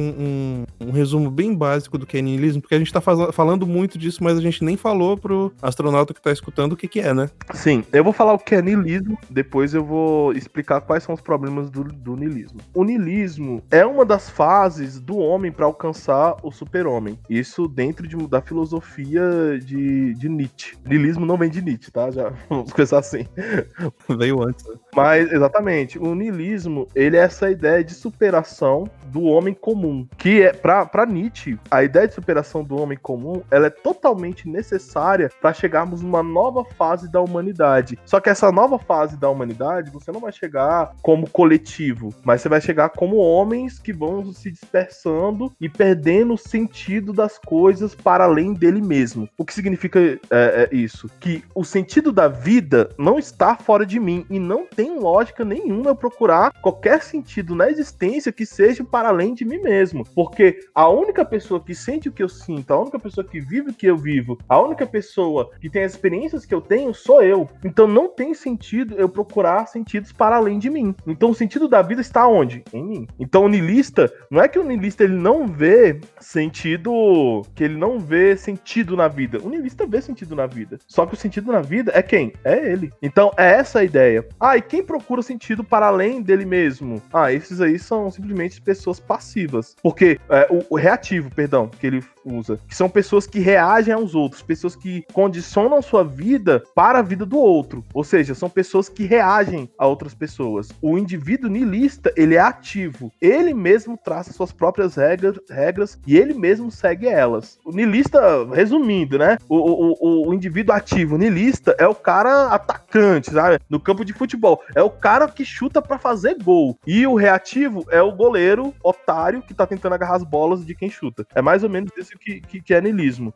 um, um resumo bem básico do que é niilismo? Porque a gente tá falando muito disso, mas a gente nem falou pro astronauta que tá escutando o que que é, né? Sim, eu vou falar o que é niilismo, depois eu vou explicar quais são os problemas do, do niilismo. O niilismo é uma das fases do homem para alcançar o super-homem. Isso dentro de, da filosofia de, de Nietzsche. Niilismo não vem de Nietzsche, tá? Já [LAUGHS] vamos começar assim. [LAUGHS] Veio antes. Né? Mas, exatamente, o niilismo, ele é essa ideia de superação do homem comum, que é, para Nietzsche, a ideia de superação do homem comum, ela é totalmente necessária para chegarmos numa nova fase da humanidade. Só que essa nova fase da humanidade, você não vai chegar como coletivo, mas você vai chegar como homens que vão se dispersando e perdendo o sentido das coisas para além dele mesmo. O que significa é, é isso? Que o sentido da vida não está fora de mim e não tem lógica nenhuma eu procurar qualquer sentido na existência que seja para além de mim mesmo. Porque a única pessoa que sente o que eu sinto, a única pessoa que vive o que eu vivo, a única pessoa que tem as experiências que eu tenho sou eu. Então não tem sentido eu procurar sentidos para além de mim. Então o sentido da vida está onde? Em mim. Então o niilista, não é que o niilista ele não vê sentido, que ele não vê sentido na vida. O niilista vê sentido na vida. Só que o sentido na vida é quem? É ele. Então é essa a ideia. Ah, e quem procura sentido para além dele mesmo? Ah, esses aí são simplesmente pessoas passivas. Porque é, o, o reativo, perdão, que ele usa, que são pessoas que reagem aos outros, pessoas que condicionam sua vida para a vida do outro. Ou seja, são pessoas que reagem a outras pessoas. O indivíduo niilista, ele é ativo. Ele mesmo traça suas próprias regras, regras e ele mesmo segue elas. O niilista, resumindo, né? O, o, o, indivíduo ativo, niilista, é o cara atacante, sabe? No campo de futebol. É o cara que chuta para fazer gol. E o reativo é o goleiro otário que tá tentando agarrar as bolas de quem chuta. É mais ou menos isso que, que, que é niilismo.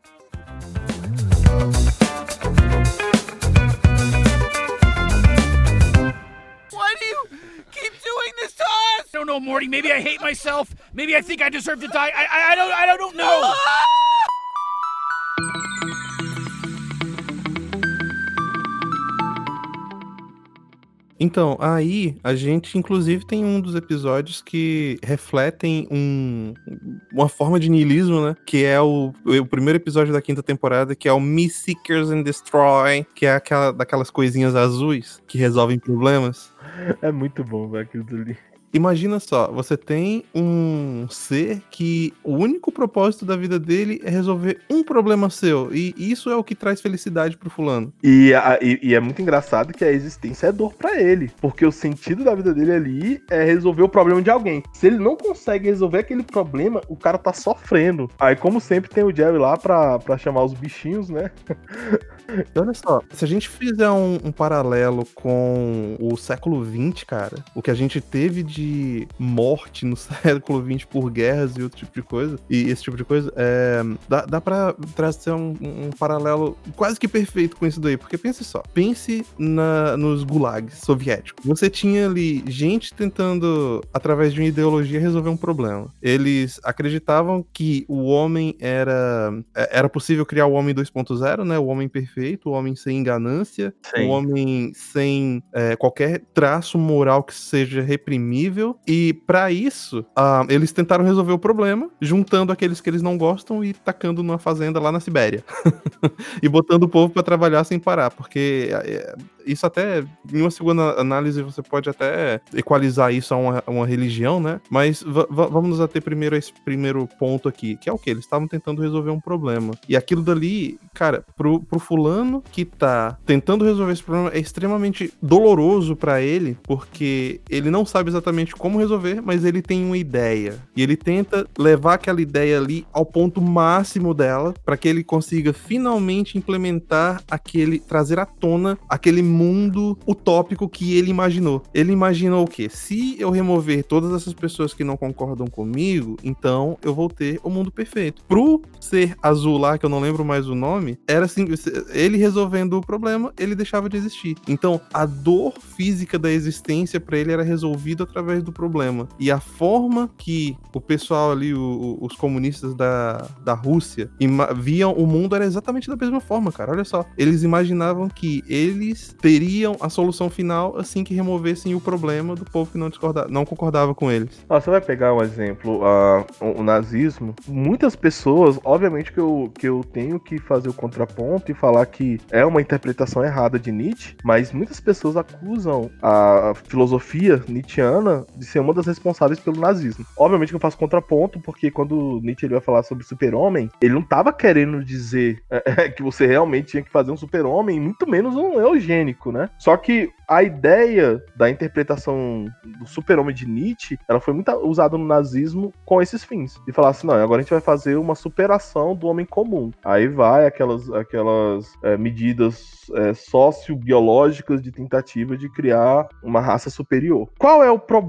Why do you keep doing this to us? I don't know, Morty. Maybe I hate myself. Maybe I think I deserve to die. I, I, I don't, I don't know. Então, aí a gente inclusive tem um dos episódios que refletem um, uma forma de niilismo, né? Que é o, o primeiro episódio da quinta temporada, que é o Me Seekers and Destroy, que é aquela daquelas coisinhas azuis que resolvem problemas. É muito bom, velho, aquilo ali. Imagina só, você tem um ser que o único propósito da vida dele é resolver um problema seu. E isso é o que traz felicidade pro fulano. E, a, e, e é muito engraçado que a existência é dor para ele. Porque o sentido da vida dele ali é resolver o problema de alguém. Se ele não consegue resolver aquele problema, o cara tá sofrendo. Aí, como sempre, tem o Jerry lá pra, pra chamar os bichinhos, né? E olha só, se a gente fizer um, um, paralelo com o século XX, cara, o que a gente teve de morte no [LAUGHS] século XX por guerras e outro tipo de coisa, e esse tipo de coisa, é, dá, dá pra trazer um, um, paralelo quase que perfeito com isso daí, porque pense só, pense na, nos gulags soviéticos. Você tinha ali gente tentando, através de uma ideologia, resolver um problema. Eles acreditavam que o homem era, é, era possível criar o homem 2.0, né, o homem perfeito, perfeito, o homem sem ganância, Sim. o homem sem é, qualquer traço moral que seja reprimível. E para isso, uh, eles tentaram resolver o problema, juntando aqueles que eles não gostam e tacando numa fazenda lá na Sibéria. [LAUGHS] e botando o povo para trabalhar sem parar, porque é, isso até, em uma segunda análise, você pode até equalizar isso a uma, uma religião, né? Mas vamos nos ater primeiro a esse primeiro ponto aqui, que é o que? Eles estavam tentando resolver um problema. E aquilo dali, cara, pro, pro fulano que tá tentando resolver esse problema é extremamente doloroso para ele, porque ele não sabe exatamente como resolver, mas ele tem uma ideia. E ele tenta levar aquela ideia ali ao ponto máximo dela, para que ele consiga finalmente implementar aquele, trazer à tona aquele mundo utópico que ele imaginou. Ele imaginou o quê? Se eu remover todas essas pessoas que não concordam comigo, então eu vou ter o mundo perfeito. Pro ser azul lá, que eu não lembro mais o nome, era assim, ele resolvendo o problema, ele deixava de existir. Então, a dor física da existência para ele era resolvida através do problema. E a forma que o pessoal ali, o, os comunistas da, da Rússia, viam o mundo era exatamente da mesma forma, cara. Olha só. Eles imaginavam que eles teriam a solução final assim que removessem o problema do povo que não, discordava, não concordava com eles. Ah, você vai pegar um exemplo, uh, o, o, nazismo. Muitas pessoas, obviamente que eu, que eu tenho que fazer o contraponto e falar que é uma interpretação errada de Nietzsche, mas muitas pessoas acusam a filosofia nietzschiana de ser uma das responsáveis pelo nazismo. Obviamente que eu faço contraponto, porque quando Nietzsche ele vai falar sobre super-homem, ele não estava querendo dizer [LAUGHS] é, que você realmente tinha que fazer um super-homem, muito menos um eugênico né? Só que a ideia da interpretação do super-homem de Nietzsche, ela foi muito usada no nazismo com esses fins. De falar assim, não, agora a gente vai fazer uma superação do homem comum. Aí vai aquelas, aquelas é, medidas é, sociobiológicas de tentativa de criar uma raça superior. Qual é o problema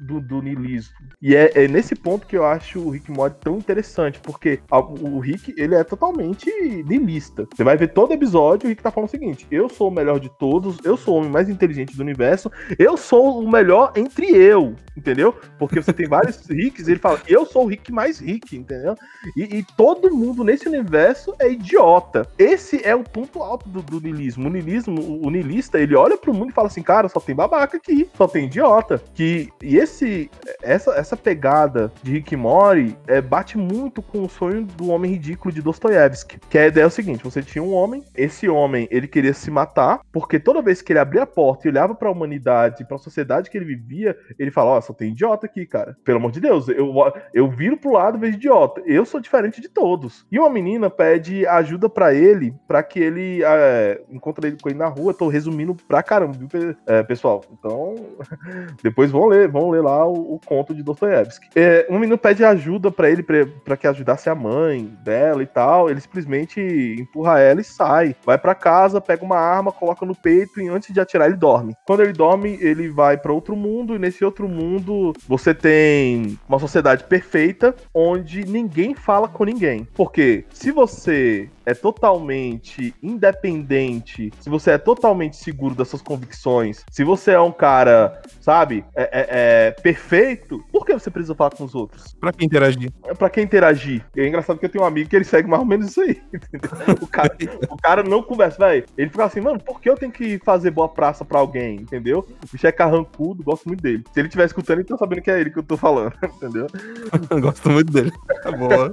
do, do niilismo? E é, é, nesse ponto que eu acho o Rick Mori tão interessante, porque a, o Rick, ele é totalmente niilista. Você vai ver todo episódio, o Rick tá falando o seguinte, eu sou o melhor de todos, eu sou o homem mais inteligente do universo, eu sou o melhor entre eu, entendeu? Porque você tem vários [LAUGHS] Ricks ele fala, eu sou o Rick mais Rick, entendeu? E, e, todo mundo nesse universo é idiota. Esse é o ponto alto do, do niilismo. O niilismo, o, o ele olha pro mundo e fala assim, cara, só tem babaca aqui, só tem idiota. Que, e esse, essa, essa pegada de Rick Mori é, bate muito com o sonho do homem ridículo de Dostoiévski. Que a ideia é o seguinte, você tinha um homem, esse homem, ele queria se matar, porque toda vez que ele abria a porta e olhava para a humanidade, para a sociedade que ele vivia, ele fala: Ó, oh, só tem idiota aqui, cara. Pelo amor de Deus, eu, eu viro pro lado e vejo idiota. Eu sou diferente de todos. E uma menina pede ajuda para ele, para que ele é, encontre ele com ele na rua. Tô resumindo pra caramba, viu, é, pessoal? Então, [LAUGHS] depois vão ler, vão ler lá o, o conto de Dostoiévski. É, uma menina pede ajuda para ele, para que ajudasse a mãe dela e tal. Ele simplesmente empurra ela e sai. Vai para casa, pega uma arma, coloca no peito e antes de atirar ele dorme. Quando ele dorme, ele vai para outro mundo e nesse outro mundo você tem uma sociedade perfeita onde ninguém fala com ninguém. Porque se você é totalmente independente, se você é totalmente seguro das suas convicções, se você é um cara, sabe, é, é, é perfeito por que você precisa falar com os outros? Pra que interagir? É pra quem interagir. E é engraçado que eu tenho um amigo que ele segue mais ou menos isso aí. [LAUGHS] Entendeu? O cara, o cara não conversa, velho. Ele fica assim, mano, por que eu tenho que fazer boa praça pra alguém? Entendeu? O bicho é carrancudo, gosto muito dele. Se ele estiver escutando, ele tá sabendo que é ele que eu tô falando, [LAUGHS] entendeu? [LAUGHS] gosto muito dele. Tá boa.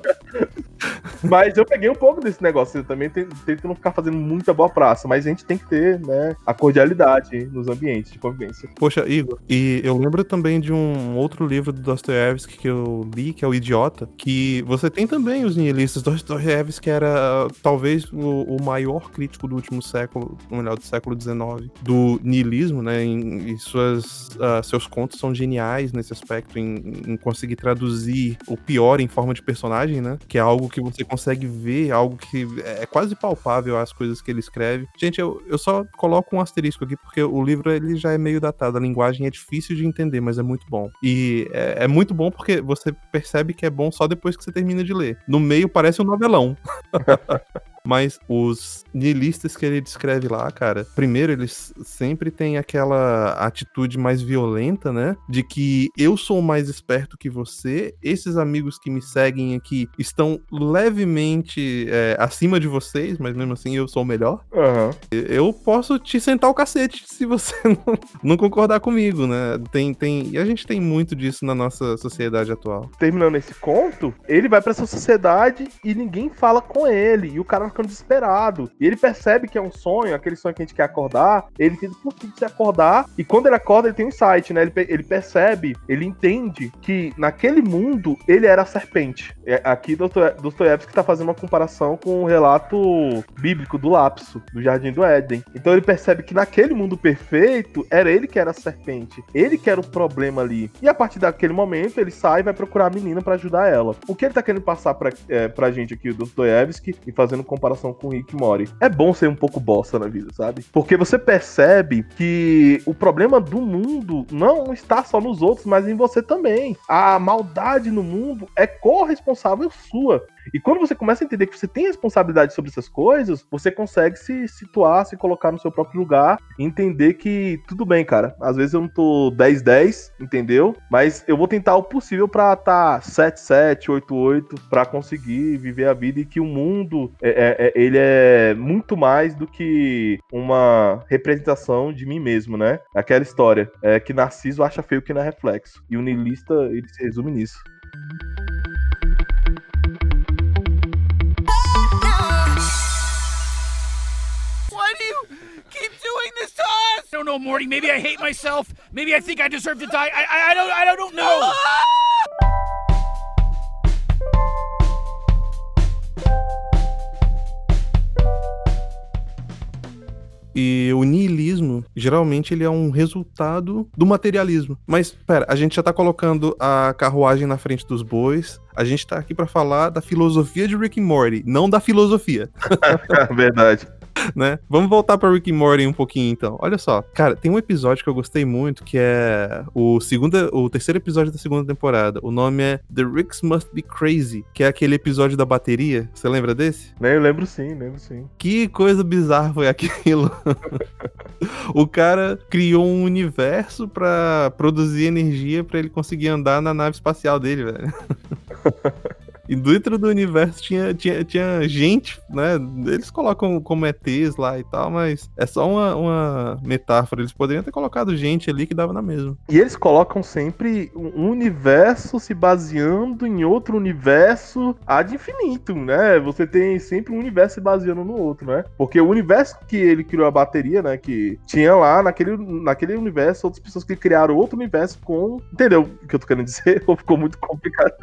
Mas eu peguei um pouco desse negócio. Eu também tento não ficar fazendo muita boa praça, mas a gente tem que ter, né, a cordialidade nos ambientes de convivência. Poxa, Igor, e eu lembro também de um outro livro do Dostoiévski que eu li, que é O Idiota, que você tem também os nihilistas. Dostoiévski era talvez o, o, maior crítico do último século, melhor, do século XIX, do nihilismo, né, em, suas, uh, seus contos são geniais nesse aspecto, em, em conseguir traduzir o pior em forma de personagem, né, que é algo que você consegue ver, algo que é quase palpável as coisas que ele escreve. Gente, eu, eu só coloco um asterisco aqui, porque o livro ele já é meio datado, a linguagem é difícil de entender, mas é muito bom. E é, é muito bom porque você percebe que é bom só depois que você termina de ler. No meio parece um novelão. [LAUGHS] Mas os nihilistas que ele descreve lá, cara, primeiro eles sempre têm aquela atitude mais violenta, né? De que eu sou mais esperto que você, esses amigos que me seguem aqui estão levemente é, acima de vocês, mas mesmo assim eu sou o melhor. Uhum. Eu posso te sentar o cacete se você [LAUGHS] não, não concordar comigo, né? Tem, tem, e a gente tem muito disso na nossa sociedade atual. Terminando esse conto, ele vai para essa sociedade e ninguém fala com ele. E o cara ficando desesperado. E ele percebe que é um sonho, aquele sonho que a gente quer acordar. Ele tenta por que se acordar. E quando ele acorda, ele tem um insight, né? Ele, ele percebe, ele entende que naquele mundo ele era a serpente. É, aqui Dostoiévski está fazendo uma comparação com o relato bíblico do lapso, do Jardim do Éden. Então ele percebe que naquele mundo perfeito era ele que era a serpente. Ele que era o problema ali. E a partir daquele momento ele sai e vai procurar a menina para ajudar ela. O que ele tá querendo passar pra, é, pra gente aqui, o Dostoiévski, e fazendo comparação com Rick Mori. É bom ser um pouco bosta na vida, sabe? Porque você percebe que o problema do mundo não está só nos outros, mas em você também. A maldade no mundo é corresponsável sua. E quando você começa a entender que você tem responsabilidade sobre essas coisas, você consegue se situar, se colocar no seu próprio lugar entender que tudo bem, cara. Às vezes eu não tô 10-10, entendeu? Mas eu vou tentar o possível pra tá 7-7, 8-8, pra conseguir viver a vida e que o mundo, é, é, é, ele é muito mais do que uma representação de mim mesmo, né? Aquela história é que Narciso acha feio que não é reflexo. E o niilista, ele se resume nisso. Don't know, Morty. Maybe I hate myself. Maybe I think I deserve to die. I, I, I don't, I don't know. E o niilismo, geralmente, ele é um resultado do materialismo. Mas, pera, a gente já tá colocando a carruagem na frente dos bois. A gente tá aqui para falar da filosofia de Rick and Morty, não da filosofia. [LAUGHS] Verdade. Né? Vamos voltar para Rick and Morty um pouquinho então. Olha só, cara, tem um episódio que eu gostei muito que é o segundo, o terceiro episódio da segunda temporada. O nome é The Ricks Must Be Crazy, que é aquele episódio da bateria. Você lembra desse? Eu lembro sim, lembro sim. Que coisa bizarra foi aquilo. [LAUGHS] o cara criou um universo para produzir energia para ele conseguir andar na nave espacial dele, velho. [LAUGHS] E dentro do universo tinha, tinha, tinha gente, né? Eles colocam como ETs lá e tal, mas é só uma, uma metáfora. Eles poderiam ter colocado gente ali que dava na mesma. E eles colocam sempre um universo se baseando em outro universo ad infinito, né? Você tem sempre um universo se baseando no outro, né? Porque o universo que ele criou a bateria, né? Que tinha lá naquele, naquele universo outras pessoas que criaram outro universo com. Entendeu o que eu tô querendo dizer? [LAUGHS] Ou ficou muito complicado?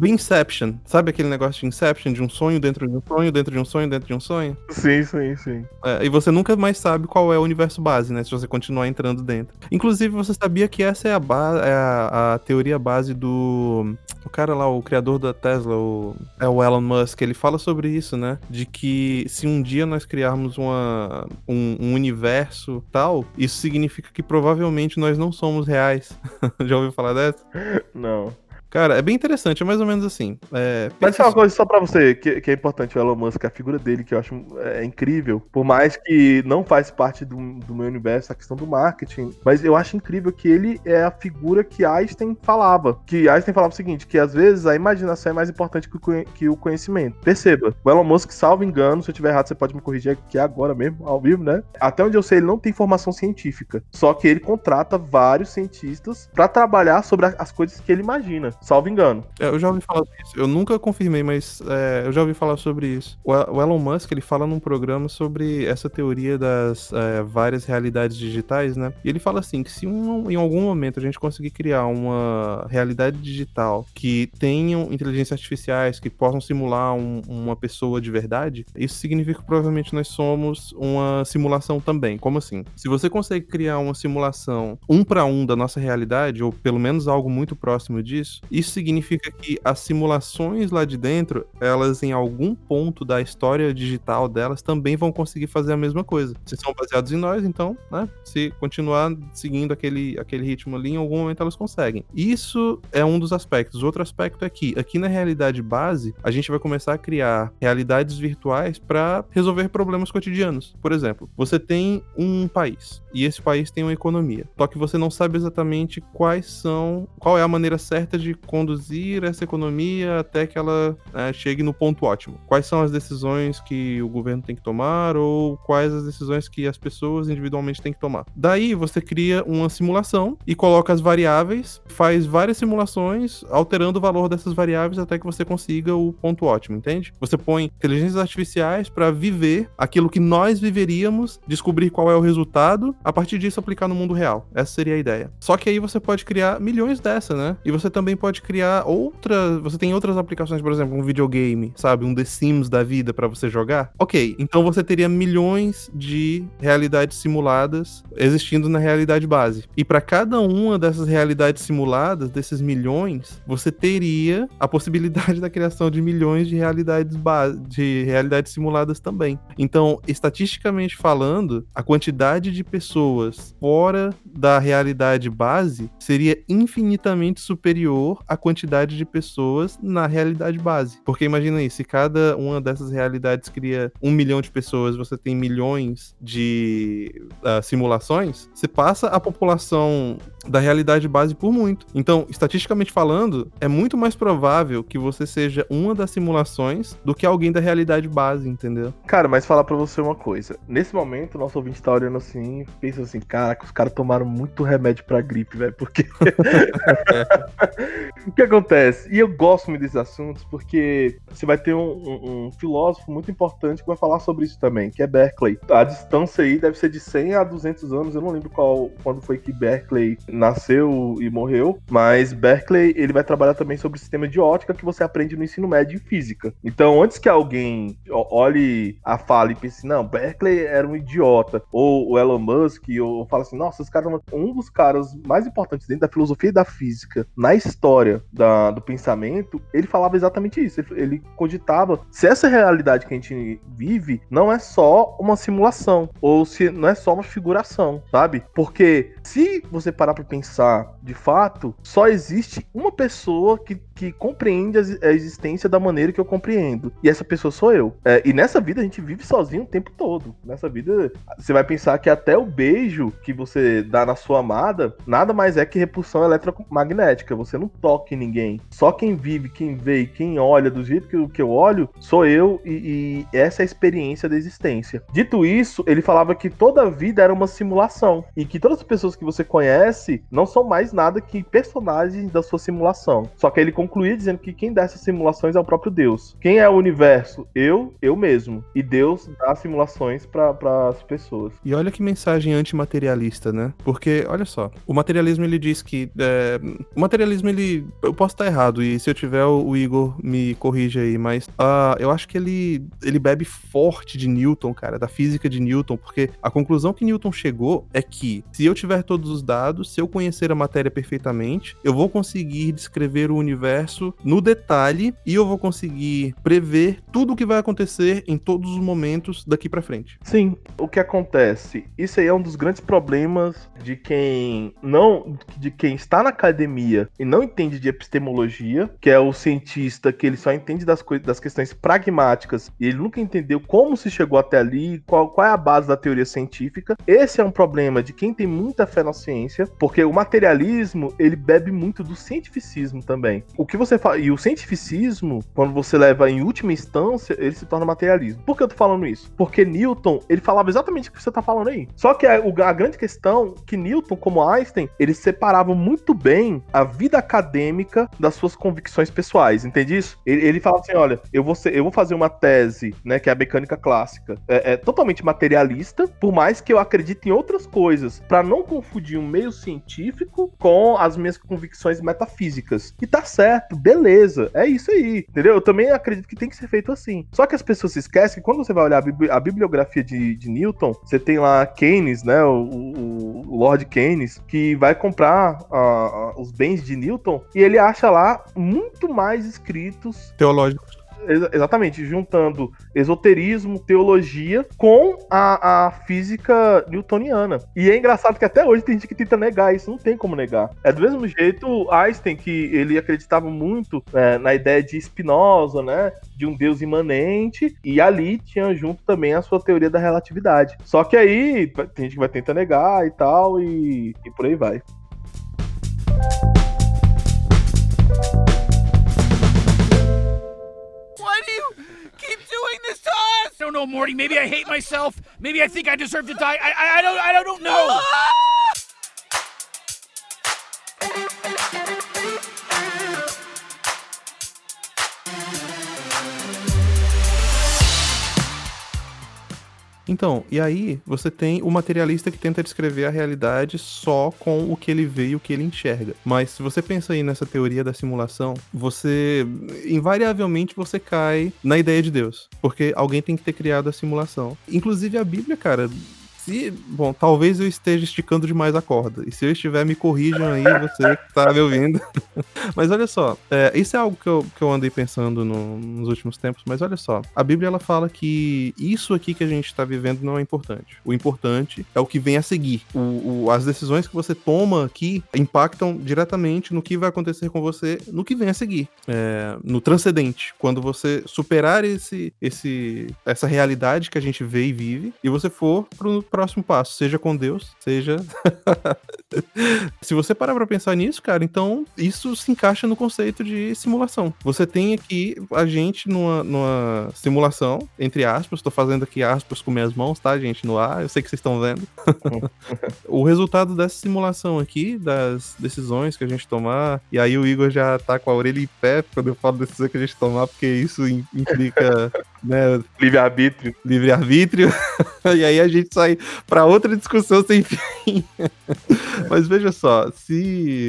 Inception. Sabe aquele negócio de Inception, de um sonho dentro de um sonho, dentro de um sonho, dentro de um sonho? Sim, sim, sim. É, e você nunca mais sabe qual é o universo base, né? Se você continuar entrando dentro. Inclusive, você sabia que essa é a, é a, a teoria base do. O cara lá, o criador da Tesla, o, é o Elon Musk, ele fala sobre isso, né? De que se um dia nós criarmos uma, um, um universo tal, isso significa que provavelmente nós não somos reais. [LAUGHS] Já ouviu falar dessa? Não. Cara, é bem interessante, é mais ou menos assim. É, Mas só uma coisa só pra você, que, que, é importante, o Elon Musk, a figura dele, que eu acho é, incrível. Por mais que não faz parte do, do meu universo, a questão do marketing, mas eu acho incrível que ele é a figura que Einstein falava. Que Einstein falava o seguinte, que às vezes a imaginação é mais importante que o, que o conhecimento. Perceba, o Elon Musk, salvo engano, se eu tiver errado, você pode me corrigir aqui agora mesmo, ao vivo, né? Até onde eu sei, ele não tem formação científica. Só que ele contrata vários cientistas para trabalhar sobre as coisas que ele imagina, salvo engano. É, eu já ouvi falar disso. Eu nunca confirmei, mas é, eu já ouvi falar sobre isso. O, Elon Musk, ele fala num programa sobre essa teoria das é, várias realidades digitais, né? E ele fala assim, que se um, em algum momento a gente conseguir criar uma realidade digital que tenham inteligências artificiais que possam simular um, uma pessoa de verdade, isso significa que provavelmente nós somos uma simulação também. Como assim? Se você consegue criar uma simulação um para um da nossa realidade, ou pelo menos algo muito próximo disso, isso significa que as simulações lá de dentro, elas em algum ponto da história digital delas também vão conseguir fazer a mesma coisa. Se são baseados em nós, então, né? Se continuar seguindo aquele, aquele ritmo ali, em algum momento elas conseguem. Isso é um dos aspectos. Outro aspecto é que aqui na realidade base, a gente vai começar a criar realidades virtuais para resolver problemas cotidianos. Por exemplo, você tem um país e esse país tem uma economia. Só que você não sabe exatamente quais são, qual é a maneira certa de conduzir essa economia até que ela né, chegue no ponto ótimo. Quais são as decisões que o governo tem que tomar ou quais as decisões que as pessoas individualmente têm que tomar. Daí você cria uma simulação e coloca as variáveis, faz várias simulações alterando o valor dessas variáveis até que você consiga o ponto ótimo, entende? Você põe inteligências artificiais para viver aquilo que nós viveríamos, descobrir qual é o resultado a partir disso aplicar no mundo real. Essa seria a ideia. Só que aí você pode criar milhões dessa, né? E você também pode criar outras. Você tem outras aplicações, por exemplo, um videogame, sabe? Um The Sims da vida para você jogar. Ok, então você teria milhões de realidades simuladas existindo na realidade base. E para cada uma dessas realidades simuladas, desses milhões, você teria a possibilidade [LAUGHS] da criação de milhões de realidades base, de realidades simuladas também. Então, estatisticamente falando, a quantidade de pessoas fora da realidade base seria infinitamente superior à quantidade de pessoas na realidade base. Porque imagina aí, se cada uma dessas realidades cria um milhão de pessoas, você tem milhões de uh, simulações, você passa a população da realidade base por muito. Então, estatisticamente falando, é muito mais provável que você seja uma das simulações do que alguém da realidade base, entendeu? Cara, mas falar para você uma coisa. Nesse momento, nosso ouvinte tá olhando assim, pensa assim, caraca, os caras tomaram muito remédio pra gripe, velho, porque... [LAUGHS] o que acontece? E eu gosto muito desses assuntos porque você vai ter um, um, um, filósofo muito importante que vai falar sobre isso também, que é Berkeley. A distância aí deve ser de 100 a 200 anos, eu não lembro qual, quando foi que Berkeley nasceu e morreu, mas Berkeley ele vai trabalhar também sobre o sistema de ótica que você aprende no ensino médio em física. Então, antes que alguém olhe a fala e pense, não, Berkeley era um idiota, ou o Elon Musk, ou fala assim, nossa, esse cara é um dos caras mais importantes dentro da filosofia e da física na história da, do pensamento, ele falava exatamente isso. Ele, ele cogitava se essa realidade que a gente vive não é só uma simulação, ou se não é só uma figuração, sabe? Porque se você parar pra pensar de fato, só existe uma pessoa que, que compreende a existência da maneira que eu compreendo. E essa pessoa sou eu. É, e nessa vida a gente vive sozinho o tempo todo. Nessa vida, você vai pensar que até o beijo que você dá na sua amada nada mais é que repulsão eletromagnética. Você não toca em ninguém. Só quem vive, quem vê e quem olha do jeito que, que eu olho sou eu e, e essa é a experiência da existência. Dito isso, ele falava que toda a vida era uma simulação e que todas as pessoas que você conhece não são mais nada que personagens da sua simulação. Só que ele concluía dizendo que quem dá essas simulações é o próprio Deus. Quem é o universo? Eu, eu mesmo. E Deus dá simulações para as pessoas. E olha que mensagem antimaterialista, né? Porque, olha só, o materialismo ele diz que. É, o materialismo ele. Eu posso estar errado, e se eu tiver, o Igor me corrige aí, mas uh, eu acho que ele, ele bebe forte de Newton, cara, da física de Newton, porque a conclusão que Newton chegou é que se eu tiver todos os dados, se eu conhecer a matéria perfeitamente, eu vou conseguir descrever o universo universo no detalhe e eu vou conseguir prever tudo o que vai acontecer em todos os momentos daqui para frente. Sim, o que acontece? Isso aí é um dos grandes problemas de quem não de quem está na academia e não entende de epistemologia, que é o cientista que ele só entende das coisas das questões pragmáticas e ele nunca entendeu como se chegou até ali, qual, qual é a base da teoria científica. Esse é um problema de quem tem muita fé na ciência, porque o materialismo ele bebe muito do cientificismo também. O que você fala, e o cientificismo, quando você leva em última instância, ele se torna materialismo. Por que eu tô falando isso? Porque Newton, ele falava exatamente o que você tá falando aí. Só que a, a grande questão que Newton, como Einstein, eles separavam muito bem a vida acadêmica das suas convicções pessoais, entende isso? Ele, ele fala assim, olha, eu vou, ser, eu vou fazer uma tese, né, que é a mecânica clássica, é, é totalmente materialista, por mais que eu acredite em outras coisas, para não confundir um meio científico com as minhas convicções metafísicas. E tá certo, beleza, é isso aí, entendeu? Eu também acredito que tem que ser feito assim. Só que as pessoas se esquecem que quando você vai olhar a, bibliografia de, de, Newton, você tem lá Keynes, né, o, o Lord Keynes, que vai comprar uh, os bens de Newton e ele acha lá muito mais escritos teológicos exatamente, juntando esoterismo, teologia com a, a física newtoniana. E é engraçado que até hoje tem gente que tenta negar isso, não tem como negar. É do mesmo jeito Einstein, que ele acreditava muito é, na ideia de Spinoza, né? De um Deus imanente, e ali tinha junto também a sua teoria da relatividade. Só que aí tem gente que vai tentar negar e tal, e, e por aí vai. Don't know, Morty. Maybe I hate myself. Maybe I think I deserve to die. I, I, I don't. I don't know. [LAUGHS] [LAUGHS] Então, e aí você tem o materialista que tenta descrever a realidade só com o que ele vê e o que ele enxerga. Mas se você pensa aí nessa teoria da simulação, você invariavelmente você cai na ideia de Deus, porque alguém tem que ter criado a simulação. Inclusive a Bíblia, cara, se, bom, talvez eu esteja esticando demais a corda. E se eu estiver, me corrijam aí, você que tá me ouvindo. [LAUGHS] mas olha só, é, isso é algo que eu, que eu andei pensando no, nos últimos tempos, mas olha só, a Bíblia ela fala que isso aqui que a gente está vivendo não é importante. O importante é o que vem a seguir. O, o, as decisões que você toma aqui impactam diretamente no que vai acontecer com você no que vem a seguir. É, no transcendente. Quando você superar esse, esse, essa realidade que a gente vê e vive, e você for pro próximo passo, seja com Deus, seja. [LAUGHS] se você parar pra pensar nisso, cara, então isso se encaixa no conceito de simulação. Você tem aqui a gente numa, numa simulação, entre aspas, tô fazendo aqui aspas com minhas mãos, tá, gente, no ar, eu sei que vocês estão vendo. [LAUGHS] o resultado dessa simulação aqui, das decisões que a gente tomar, e aí o Igor já tá com a orelha em pé quando eu falo decisões que a gente tomar, porque isso implica [LAUGHS] né? Livre-arbítrio. Livre-arbítrio. [LAUGHS] e aí a gente sai para outra discussão sem fim. [LAUGHS] Mas veja só, se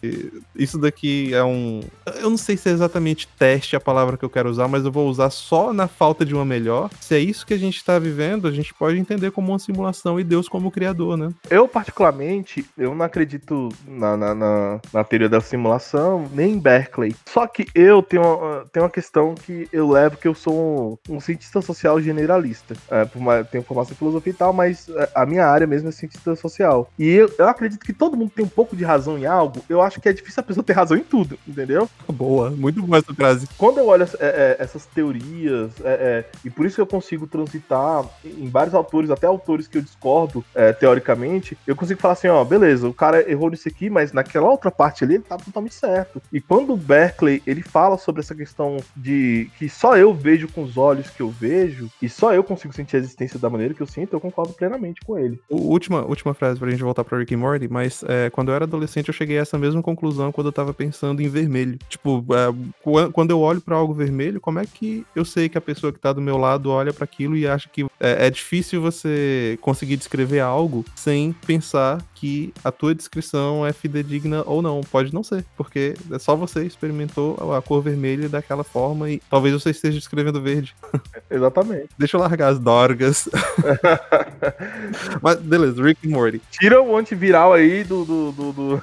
isso daqui é um. Eu não sei se é exatamente teste a palavra que eu quero usar, mas eu vou usar só na falta de uma melhor. Se é isso que a gente está vivendo, a gente pode entender como uma simulação e Deus como criador, né? Eu, particularmente, eu não acredito na, na, na, na teoria da simulação, nem em Berkeley. Só que eu tenho, tenho uma questão que eu levo que eu sou um, um cientista cientista social generalista. É, tenho formação em filosofia e tal, mas é, a minha área mesmo é cientista social. E eu, eu acredito que todo mundo tem um pouco de razão em algo. Eu acho que é difícil a pessoa ter razão em tudo, entendeu? Boa, muito boa essa frase. Quando eu olho é, é, essas teorias, é, é, e por isso que eu consigo transitar em vários autores, até autores que eu discordo teoricamente, eu consigo falar assim: ó, beleza, o cara errou nisso aqui, mas naquela outra parte ali ele tá totalmente certo. E quando o Berkeley ele fala sobre essa questão de que só eu vejo com os olhos que eu vejo, e só eu consigo sentir a existência da maneira que eu sinto, eu concordo plenamente com ele. O, última, última frase pra gente voltar pra Rick and Morty, mas é, quando eu era adolescente eu cheguei a essa mesma conclusão quando eu tava pensando em vermelho. Tipo, é, quando eu olho para algo vermelho, como é que eu sei que a pessoa que tá do meu lado olha para aquilo e acha que é, é difícil você conseguir descrever algo sem pensar que a tua descrição é fidedigna ou não. Pode não ser, porque é só você experimentou a cor vermelha daquela forma e talvez você esteja escrevendo verde. [LAUGHS] Exatamente. Deixa eu largar as dorgas. [LAUGHS] Mas beleza, Rick and Morty. Tira o antiviral aí do, do, do, do,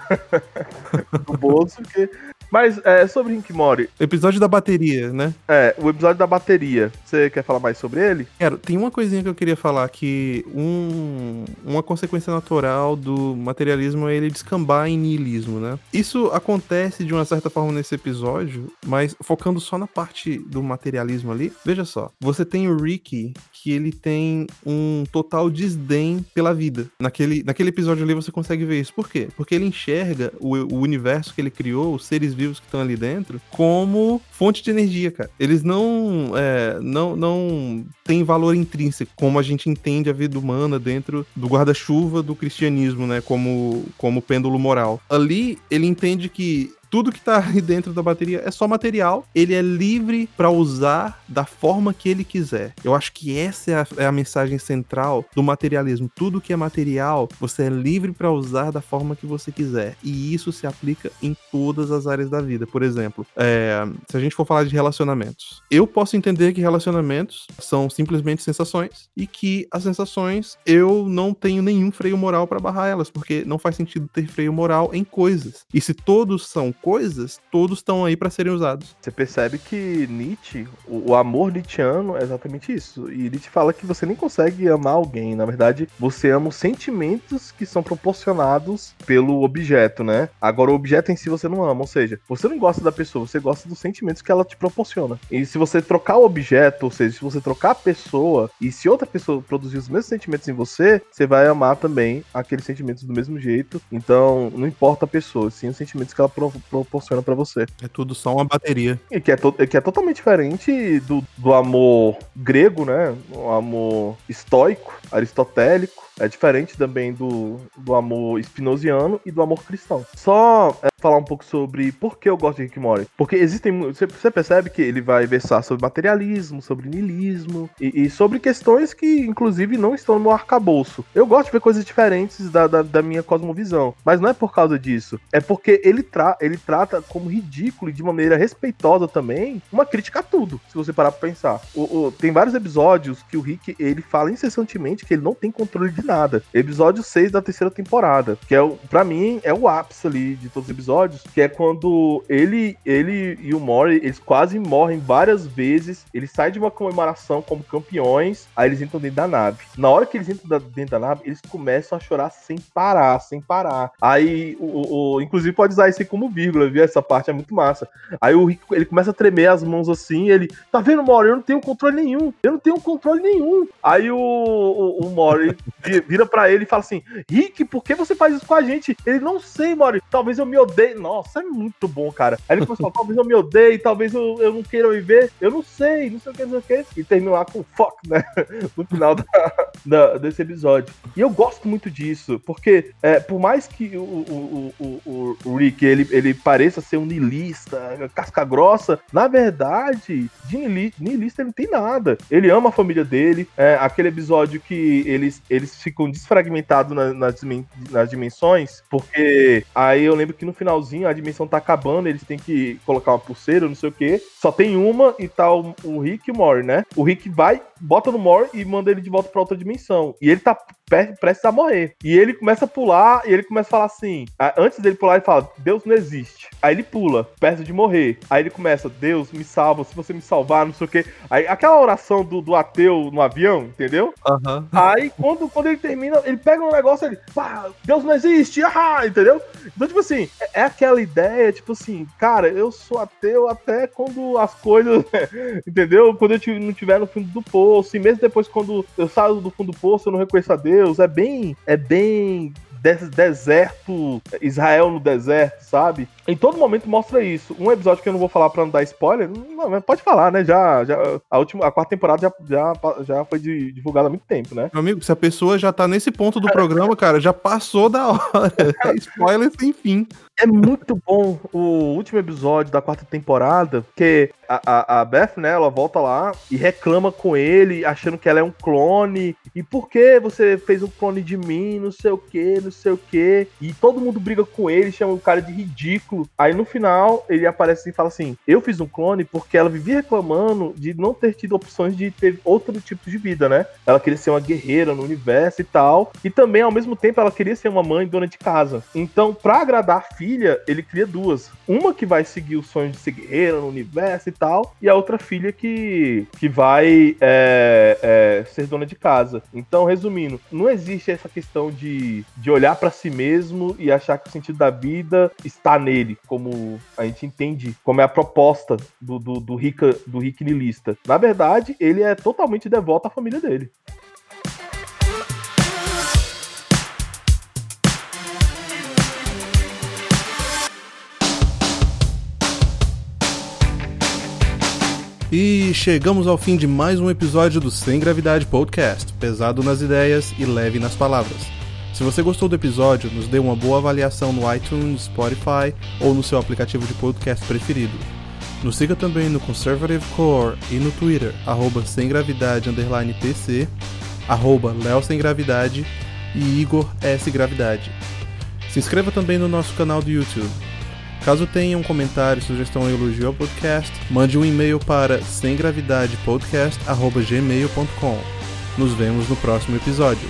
do [LAUGHS] bolso, que Mas é, sobre Rick Mori. Episódio da bateria, né? É, o episódio da bateria. Você quer falar mais sobre ele? Cara, tem uma coisinha que eu queria falar que um, uma consequência natural do materialismo é ele descambar em niilismo, né? Isso acontece de uma certa forma nesse episódio, mas focando só na parte do materialismo ali. Veja só, você tem o Ricky que ele tem um total desdém pela vida. Naquele, naquele episódio ali você consegue ver isso. Por quê? Porque ele enxerga o, o universo que ele criou, os seres vivos que estão ali dentro, como fonte de energia, cara. Eles não, é, não, não têm valor intrínseco, como a gente entende a vida humana dentro do guarda-chuva do cristianismo, né? Como, como pêndulo moral. Ali ele entende que tudo que tá dentro da bateria é só material. Ele é livre para usar da forma que ele quiser. Eu acho que essa é a, é a mensagem central do materialismo. Tudo que é material, você é livre para usar da forma que você quiser. E isso se aplica em todas as áreas da vida. Por exemplo, é, se a gente for falar de relacionamentos, eu posso entender que relacionamentos são simplesmente sensações e que as sensações eu não tenho nenhum freio moral para barrar elas, porque não faz sentido ter freio moral em coisas. E se todos são coisas, todos estão aí para serem usados. Você percebe que Nietzsche, o, amor nietzscheano é exatamente isso. E Nietzsche fala que você nem consegue amar alguém. Na verdade, você ama os sentimentos que são proporcionados pelo objeto, né? Agora, o objeto em si você não ama. Ou seja, você não gosta da pessoa, você gosta dos sentimentos que ela te proporciona. E se você trocar o objeto, ou seja, se você trocar a pessoa, e se outra pessoa produzir os mesmos sentimentos em você, você vai amar também aqueles sentimentos do mesmo jeito. Então, não importa a pessoa, sim os sentimentos que ela proporciona para você. É tudo só uma bateria. E que é, que é totalmente diferente do, do amor grego, né? O amor estoico, aristotélico. É diferente também do, do amor espinosiano e do amor cristão. Só é, falar um pouco sobre por que eu gosto de Rick Mori. Porque existem. Você percebe que ele vai versar sobre materialismo, sobre niilismo e, e, sobre questões que, inclusive, não estão no arcabouço. Eu gosto de ver coisas diferentes da, da, da minha cosmovisão. Mas não é por causa disso. É porque ele, tra ele trata como ridículo e de maneira respeitosa também uma crítica a tudo. Se você parar pra pensar. O, o, tem vários episódios que o Rick ele fala incessantemente que ele não tem controle de nada. Episódio 6 da terceira temporada. Que é, o, pra mim, é o ápice ali de todos os episódios que é quando ele, ele e o Mori, eles quase morrem várias vezes. Eles saem de uma comemoração como campeões, aí eles entram dentro da nave. Na hora que eles entram dentro da nave, eles começam a chorar sem parar, sem parar. Aí, o, o inclusive pode usar isso como vírgula, viu? Essa parte é muito massa. Aí o Rick, ele começa a tremer as mãos assim, ele, tá vendo, Mori? Eu não tenho controle nenhum. Eu não tenho controle nenhum. Aí o, o, o Mori [LAUGHS] vira para ele e fala assim: Rick, por que você faz isso com a gente? Ele não sei, Mori. Talvez eu me odeie. Nossa, é muito bom, cara. Aí ele começou talvez eu me odeie, talvez eu, eu não queira viver. Eu não sei, não sei o que, não sei o que. E terminar com fuck, né? [LAUGHS] No final da, da, desse episódio. E eu gosto muito disso, porque é, por mais que o, o, o, o, Rick ele, ele pareça ser um niilista, casca grossa, na verdade, de niilista ele não tem nada. Ele ama a família dele. É, aquele episódio que eles, eles ficam desfragmentados na, nas, nas dimensões, porque aí eu lembro que no final finalzinho, a dimensão tá acabando, eles têm que colocar uma pulseira, não sei o que. Só tem uma e tá o, o Rick e o Mori, né? O Rick vai, bota no Mori e manda ele de volta pra outra dimensão. E ele tá prestes a morrer. E ele começa a pular e ele começa a falar assim: antes dele pular, ele fala: Deus não existe. Aí ele pula, perto de morrer. Aí ele começa: Deus, me salva, se você me salvar, não sei o que. Aí aquela oração do, do ateu no avião, entendeu? Uhum. Aí quando, quando ele termina, ele pega um negócio ele, pá, Deus não existe, ah, entendeu? Então, tipo assim, é, é aquela ideia, tipo assim, cara, eu sou ateu até quando as coisas, [LAUGHS] entendeu? Quando eu não estiver no fundo do poço, e mesmo depois quando eu saio do fundo do poço, eu não reconheço a Deus Deus, é bem, é bem deserto, Israel no deserto, sabe? Em todo momento mostra isso. Um episódio que eu não vou falar pra não dar spoiler, não, pode falar, né? Já, já, a, última, a quarta temporada já, já, já foi divulgada há muito tempo, né? Meu amigo, se a pessoa já tá nesse ponto do programa, cara, já passou da hora. [LAUGHS] É spoiler sem fim. É muito bom o último episódio da quarta temporada, que a, a, a, Beth, né, ela volta lá e reclama com ele, achando que ela é um clone. E por que você fez um clone de mim? Não sei o que, não sei o que. E todo mundo briga com ele, chama o cara de ridículo Aí no final ele aparece e fala assim: Eu fiz um clone porque ela vivia reclamando de não ter tido opções de ter outro tipo de vida, né? Ela queria ser uma guerreira no universo e tal. E também, ao mesmo tempo, ela queria ser uma mãe dona de casa. Então, pra agradar a filha, ele cria duas. Uma que vai seguir o sonho de ser guerreira no universo e tal, e a outra filha que, que vai é, é, ser dona de casa. Então, resumindo, não existe essa questão de, de olhar para si mesmo e achar que o sentido da vida está nele, como a gente entende, como é a proposta do, do, do, Rica, do Rick Nilista. Na verdade, ele é totalmente devoto à família dele. E chegamos ao fim de mais um episódio do Sem Gravidade Podcast, pesado nas ideias e leve nas palavras. Se você gostou do episódio, nos dê uma boa avaliação no iTunes, Spotify ou no seu aplicativo de podcast preferido. Nos siga também no Conservative Core e no Twitter, arroba sem gravidade PC, arroba Sem Gravidade e Igor S Gravidade. Se inscreva também no nosso canal do YouTube. Caso tenha um comentário, sugestão ou elogio ao podcast, mande um e-mail para semgravidadepodcast.gmail.com. Nos vemos no próximo episódio.